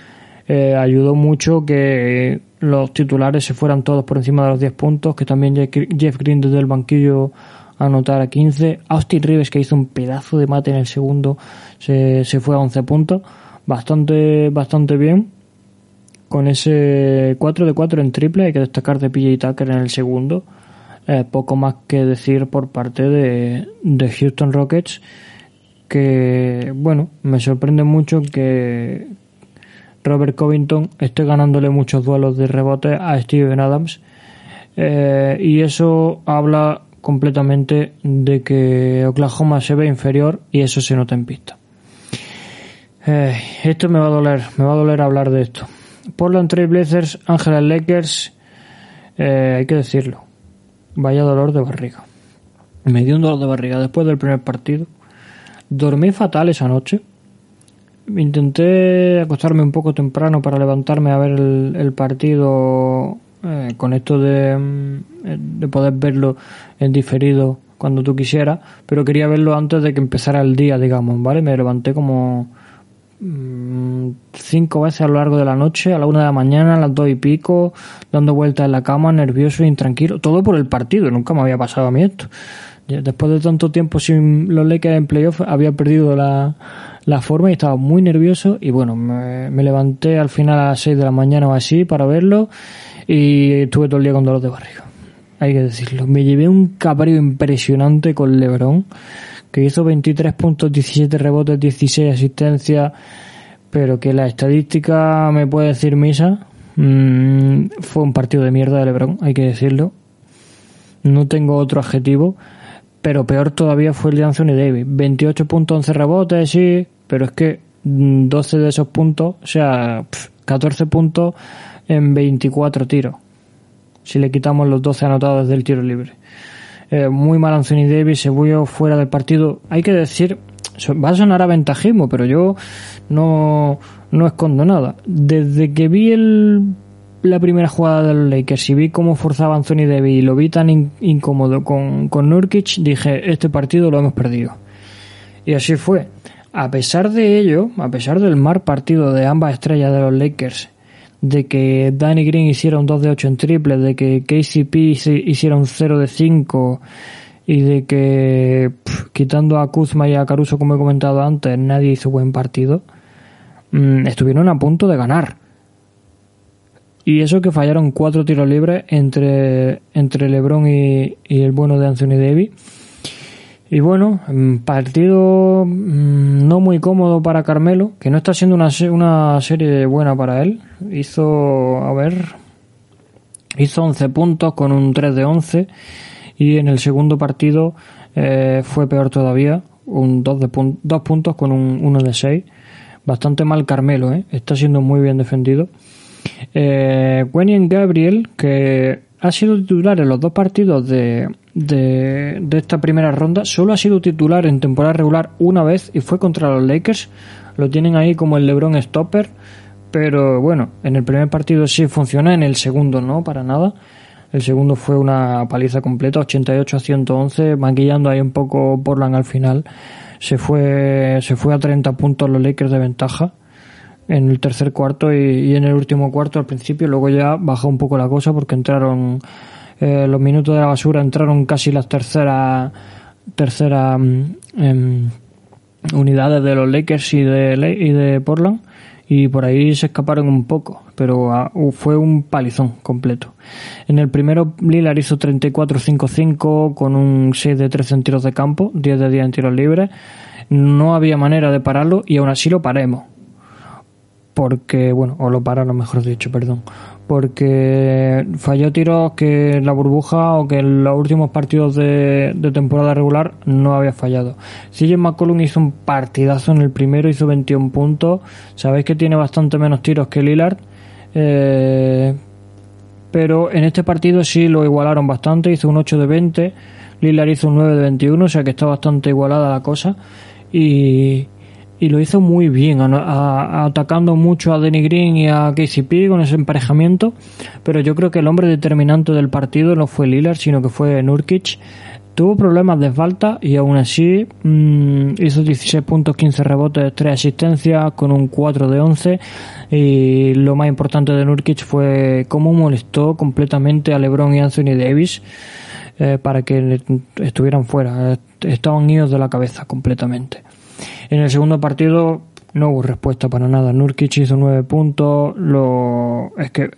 Eh, ayudó mucho que los titulares se fueran todos por encima de los 10 puntos, que también Jeff Green desde el banquillo anotara 15, Austin Rivers que hizo un pedazo de mate en el segundo se, se fue a 11 puntos, bastante, bastante bien, con ese 4 de 4 en triple, hay que destacar de PJ Tucker en el segundo, eh, poco más que decir por parte de, de Houston Rockets que bueno me sorprende mucho que Robert Covington esté ganándole muchos duelos de rebote a Steven Adams. Eh, y eso habla completamente de que Oklahoma se ve inferior y eso se nota en pista. Eh, esto me va a doler me va a doler hablar de esto. Portland Trail Blazers Angeles Lakers hay que decirlo Vaya dolor de barriga. Me dio un dolor de barriga después del primer partido. Dormí fatal esa noche. Intenté acostarme un poco temprano para levantarme a ver el, partido eh, con esto de, mm, de poder verlo en diferido cuando tú quisieras, pero quería verlo antes de que empezara el día, digamos, ¿vale? Me levanté como cinco veces a lo largo de la noche, a la una de la mañana, a las dos y pico, dando vueltas en la cama, nervioso intranquilo. Todo por el partido, nunca me había pasado a mí esto. Después de tanto tiempo sin los Lakers en playoff, había perdido la, la forma y estaba muy nervioso. Y bueno, me, me, levanté al final a las seis de la mañana o así para verlo y estuve todo el día con dolor de barriga. Hay que decirlo. Me llevé un cabreo impresionante con LeBron que hizo 23 puntos, 17 rebotes, 16 asistencias, pero que la estadística me puede decir misa. Mm, fue un partido de mierda de LeBron, hay que decirlo. No tengo otro adjetivo, pero peor todavía fue el de Anthony Davis. 28 puntos, 11 rebotes, sí, pero es que 12 de esos puntos, o sea, 14 puntos en 24 tiros. Si le quitamos los 12 anotados del tiro libre. Eh, muy mal Anthony Davis, se vio fuera del partido. Hay que decir, va a sonar a ventajismo, pero yo no, no escondo nada. Desde que vi el, la primera jugada de los Lakers y vi cómo forzaba Anthony Davis y lo vi tan incómodo con, con Nurkic, dije, este partido lo hemos perdido. Y así fue. A pesar de ello, a pesar del mal partido de ambas estrellas de los Lakers de que Danny Green hiciera un 2 de 8 en triple, de que KCP hiciera un 0 de 5 y de que quitando a Kuzma y a Caruso como he comentado antes nadie hizo buen partido mm, estuvieron a punto de ganar. Y eso que fallaron cuatro tiros libres entre, entre LeBron y, y el bueno de Anthony Davis y bueno, mm, partido mm, no muy cómodo para Carmelo, que no está siendo una, una serie buena para él. Hizo, a ver, hizo 11 puntos con un 3 de 11 y en el segundo partido eh, fue peor todavía, un 2, de puntos con un 1 de 6. Bastante mal Carmelo, ¿eh? está siendo muy bien defendido. Eh, Gabriel, que ha sido titular en los dos partidos de, de, esta primera ronda. Solo ha sido titular en temporada regular una vez y fue contra los Lakers. Lo tienen ahí como el LeBron Stopper. Pero bueno, en el primer partido sí funciona, en el segundo no, para nada. El segundo fue una paliza completa, 88 a 111, maquillando ahí un poco Portland al final. Se fue, se fue a 30 puntos los Lakers de ventaja en el tercer cuarto y, en el último cuarto al principio. Luego ya bajó un poco la cosa porque entraron eh, los minutos de la basura, entraron casi las terceras tercera, mm, em, unidades de los Lakers y de, y de Portland y por ahí se escaparon un poco, pero ah, fue un palizón completo. En el primero Lillard hizo 34-5-5 con un 6 de 13 en tiros de campo, 10 de 10 en tiros libres. No había manera de pararlo y aún así lo paremos porque, bueno, o lo pararon, mejor dicho, perdón, porque falló tiros que la burbuja o que en los últimos partidos de, temporada regular no había fallado. CJ McCollum hizo un partidazo en el primero, hizo 21 puntos, sabéis que tiene bastante menos tiros que Lillard, eh, pero en este partido sí lo igualaron bastante, hizo un 8 de 20, Lillard hizo un 9 de 21, o sea que está bastante igualada la cosa. Y y lo hizo muy bien, atacando mucho a Denny Green y a KCP con ese emparejamiento, pero yo creo que el hombre determinante del partido no fue Lillard, sino que fue Nurkic. Tuvo problemas de falta y aún así mm, hizo 16 puntos, 15 rebotes, 3 asistencias con un 4 de 11 y lo más importante de Nurkic fue cómo molestó completamente a LeBron y Anthony Davis eh, para que estuvieran fuera, estaban idos de la cabeza completamente. En el segundo partido no hubo respuesta para nada. Nurkic hizo nueve puntos. Lo, es que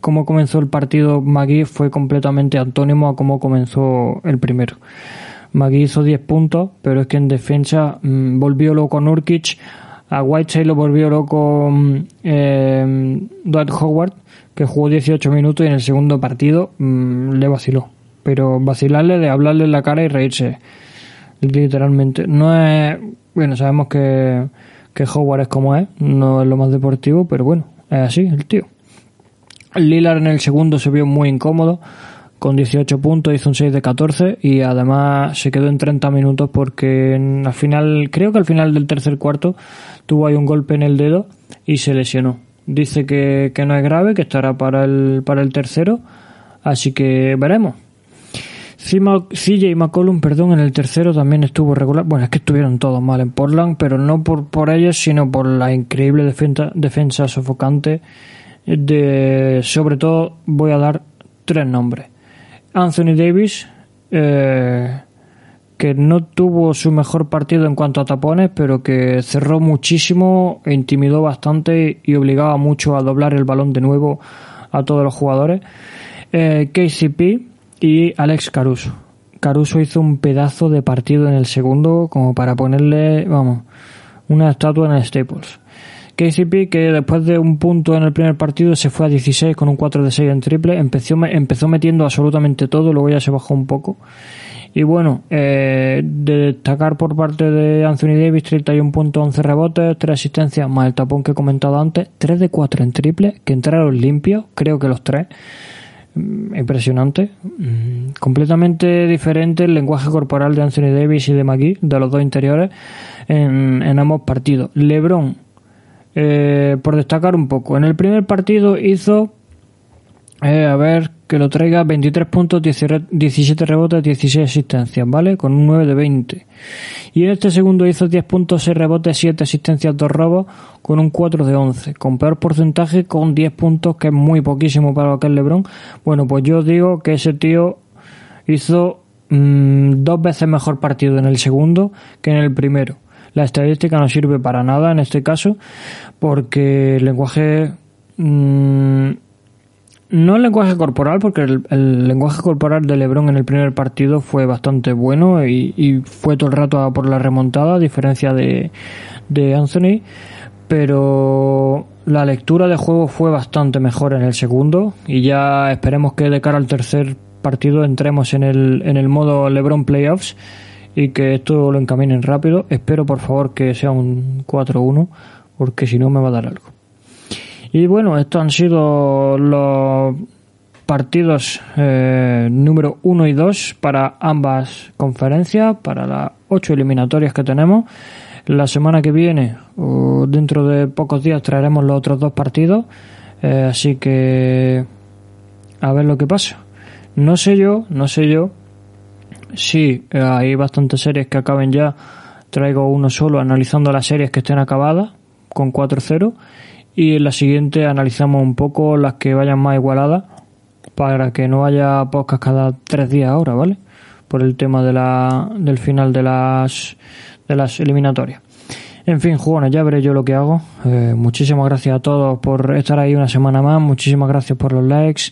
como comenzó el partido Magui fue completamente antónimo a cómo comenzó el primero. Magui hizo 10 puntos, pero es que en defensa mm, volvió loco Nurkic. A Whiteside lo volvió loco mm, eh, Dwight Howard, que jugó 18 minutos y en el segundo partido mm, le vaciló. Pero vacilarle de hablarle en la cara y reírse literalmente. No es. Bueno, sabemos que, que Howard es como es, no es lo más deportivo, pero bueno, es así, el tío. Lillard en el segundo se vio muy incómodo, con 18 puntos, hizo un 6 de 14 y además se quedó en 30 minutos porque al final, creo que al final del tercer cuarto tuvo ahí un golpe en el dedo y se lesionó. Dice que, que no es grave, que estará para el, para el tercero, así que veremos. CJ McCollum, perdón, en el tercero también estuvo regular. Bueno, es que estuvieron todos mal en Portland, pero no por, por ellos, sino por la increíble defensa, defensa sofocante. De, sobre todo, voy a dar tres nombres. Anthony Davis, eh, que no tuvo su mejor partido en cuanto a tapones, pero que cerró muchísimo, intimidó bastante y obligaba mucho a doblar el balón de nuevo a todos los jugadores. Eh, KCP, y Alex Caruso. Caruso hizo un pedazo de partido en el segundo como para ponerle, vamos, una estatua en Staples. KCP que después de un punto en el primer partido se fue a 16 con un 4 de 6 en triple, empezó, empezó metiendo absolutamente todo, luego ya se bajó un poco. Y bueno, eh, de destacar por parte de Anthony Davis, 31 puntos, 11 rebotes, 3 asistencias, más el tapón que he comentado antes, 3 de 4 en triple, que entraron limpios, creo que los 3. Mm, impresionante. Mm, completamente diferente el lenguaje corporal de Anthony Davis y de McGee, de los dos interiores, en, en ambos partidos. LeBron, eh, por destacar un poco, en el primer partido hizo, eh, a ver, que lo traiga 23 puntos, 17 rebotes, 16 asistencias, ¿vale? Con un 9 de 20. Y en este segundo hizo 10 puntos, 6 rebotes, 7 asistencias, 2 robos, con un 4 de 11. Con peor porcentaje, con 10 puntos, que es muy poquísimo para lo que es LeBron. Bueno, pues yo digo que ese tío hizo mm, dos veces mejor partido en el segundo que en el primero. La estadística no sirve para nada en este caso porque el lenguaje... mm, no el lenguaje corporal, porque el, lenguaje corporal de Lebron en el primer partido fue bastante bueno y, y fue todo el rato a por la remontada, a diferencia de, de Anthony. Pero la lectura de juego fue bastante mejor en el segundo y ya esperemos que de cara al tercer partido entremos en el, en el modo LeBron Playoffs y que esto lo encaminen rápido. Espero por favor que sea un 4-1 porque si no me va a dar algo. Y bueno, estos han sido los partidos eh, número 1 y 2 para ambas conferencias, para las 8 eliminatorias que tenemos. La semana que viene, o dentro de pocos días, traeremos los otros dos partidos. Eh, así que a ver lo que pasa. No sé yo, no sé yo si eh, hay bastantes series que acaben ya. Traigo uno solo analizando las series que estén acabadas con 4-0 y en la siguiente analizamos un poco las que vayan más igualadas para que no haya podcast cada tres días ahora, ¿vale? Por el tema de la, del final de las, de las eliminatorias. En fin, jugones, ya veré yo lo que hago. Eh, muchísimas gracias a todos por estar ahí una semana más. Muchísimas gracias por los likes.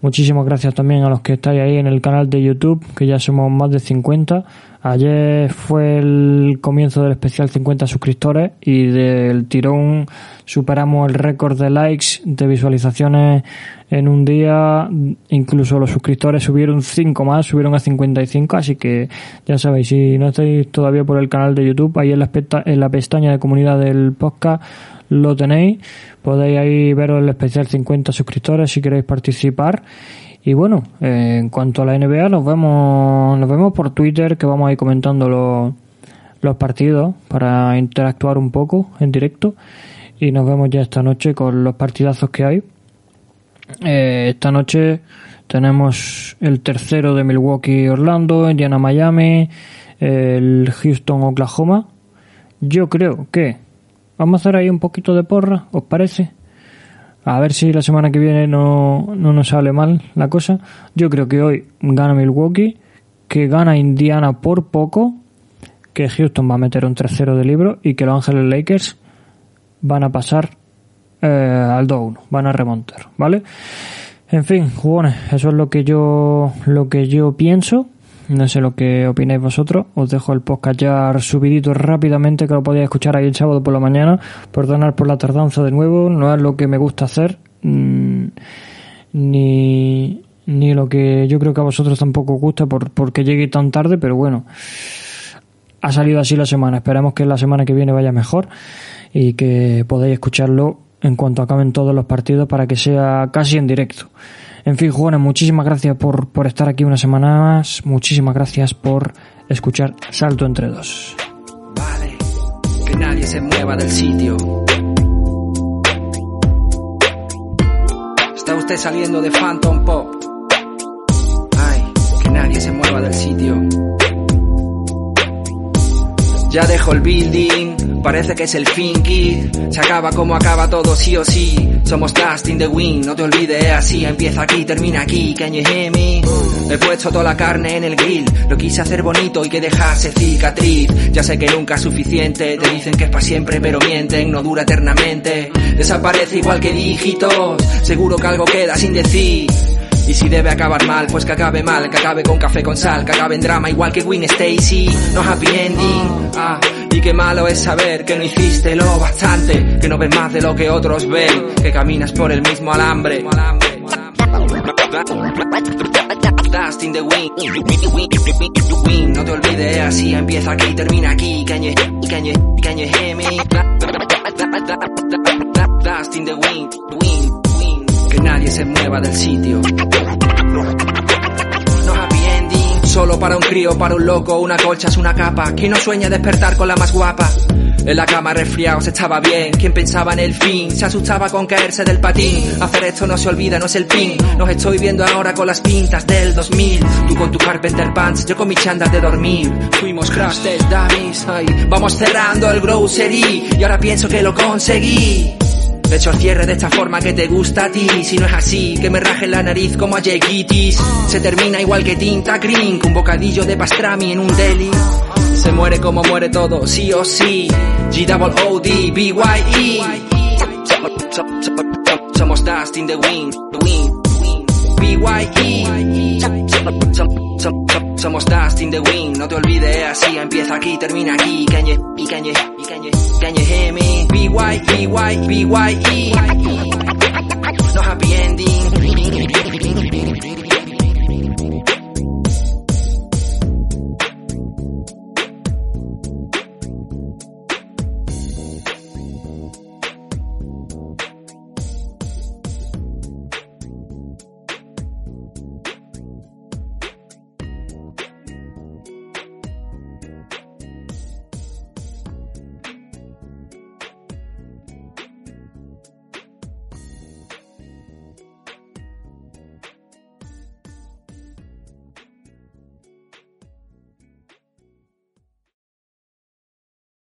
Muchísimas gracias también a los que estáis ahí en el canal de YouTube, que ya somos más de 50. Ayer fue el comienzo del especial 50 suscriptores y del tirón superamos el récord de likes, de visualizaciones en un día. Incluso los suscriptores subieron 5 más, subieron a 55. Así que ya sabéis, si no estáis todavía por el canal de YouTube, ahí en la, en la pestaña de comunidad del podcast lo tenéis. Podéis ahí veros el especial 50 suscriptores si queréis participar. Y bueno, eh, en cuanto a la NBA, nos vemos, nos vemos por Twitter, que vamos a ir comentando los, los partidos para interactuar un poco en directo. Y nos vemos ya esta noche con los partidazos que hay. Eh, esta noche tenemos el tercero de Milwaukee Orlando, Indiana Miami, el Houston Oklahoma. Yo creo que vamos a hacer ahí un poquito de porra, ¿os parece? A ver si la semana que viene no, no nos sale mal la cosa. Yo creo que hoy gana Milwaukee, que gana Indiana por poco, que Houston va a meter un 3-0 de libro y que Los Ángeles Lakers van a pasar eh, al 2-1, van a remontar, ¿vale? En fin, jugones, eso es lo que yo lo que yo pienso. No sé lo que opináis vosotros. Os dejo el podcast ya subidito rápidamente que lo podéis escuchar ahí el sábado por la mañana. Perdonar por la tardanza de nuevo, no es lo que me gusta hacer. mm, ni, ni lo que yo creo que a vosotros tampoco os gusta por, porque llegue tan tarde, pero bueno. Ha salido así la semana. Esperamos que la semana que viene vaya mejor y que podáis escucharlo en cuanto acaben todos los partidos para que sea casi en directo. En fin, jugones, muchísimas gracias por, por estar aquí una semana más. Muchísimas gracias por escuchar Salto entre dos. Vale, que nadie se mueva del sitio. Está usted saliendo de Phantom Pop. Ay, que nadie se mueva del sitio. Ya dejo el building, parece que es el fin, kid. Se acaba como acaba todo, sí o sí. Somos dust in the wind, no te olvides, es así. Empieza aquí, termina aquí, can you hear me? He puesto toda la carne en el grill. Lo quise hacer bonito y que dejase cicatriz. Ya sé que nunca es suficiente. Te dicen que es para siempre, pero mienten, no dura eternamente. Desaparece igual que dígitos. Seguro que algo queda sin decir. Y si debe acabar mal, pues que acabe mal, que acabe con café con sal, que acabe en drama igual que Gwen Stacy, no happy ending. Ah, y qué malo es saber que no hiciste lo bastante, que no ves más de lo que otros ven, que caminas por el mismo alambre. Dust in the wind, no te olvides, así empieza aquí, termina aquí, can you, can you, can? Dust in the wind, wind, que nadie se mueva del sitio. No happy ending, solo para un crío, para un loco, una colcha es una capa. ¿Quién no sueña despertar con la más guapa? En la cama resfriado se estaba bien. Quien pensaba en el fin se asustaba con caerse del patín. Hacer esto no se olvida, no es el pin. Nos estoy viendo ahora con las pintas del 2000. Tú con tu Carpenter Pants, yo con mis chandas de dormir. Fuimos crash test dummies. Ay, vamos cerrando el grocery y ahora pienso que lo conseguí. De hecho cierre de esta forma que te gusta a ti. Si no es así, que me raje la nariz como a Jekitis Se termina igual que tinta green Un bocadillo de pastrami en un deli. Se muere como muere todo, sí o sí. G-double-O-D, B-Y-E Somos dust in the wind, the B-Y-E Somos dust in the wind, no te olvides así Empieza aquí, termina aquí. Cañe, y cañe, y cañe, cañe, hemi B-Y, B-Y, B-Y-E No happy ending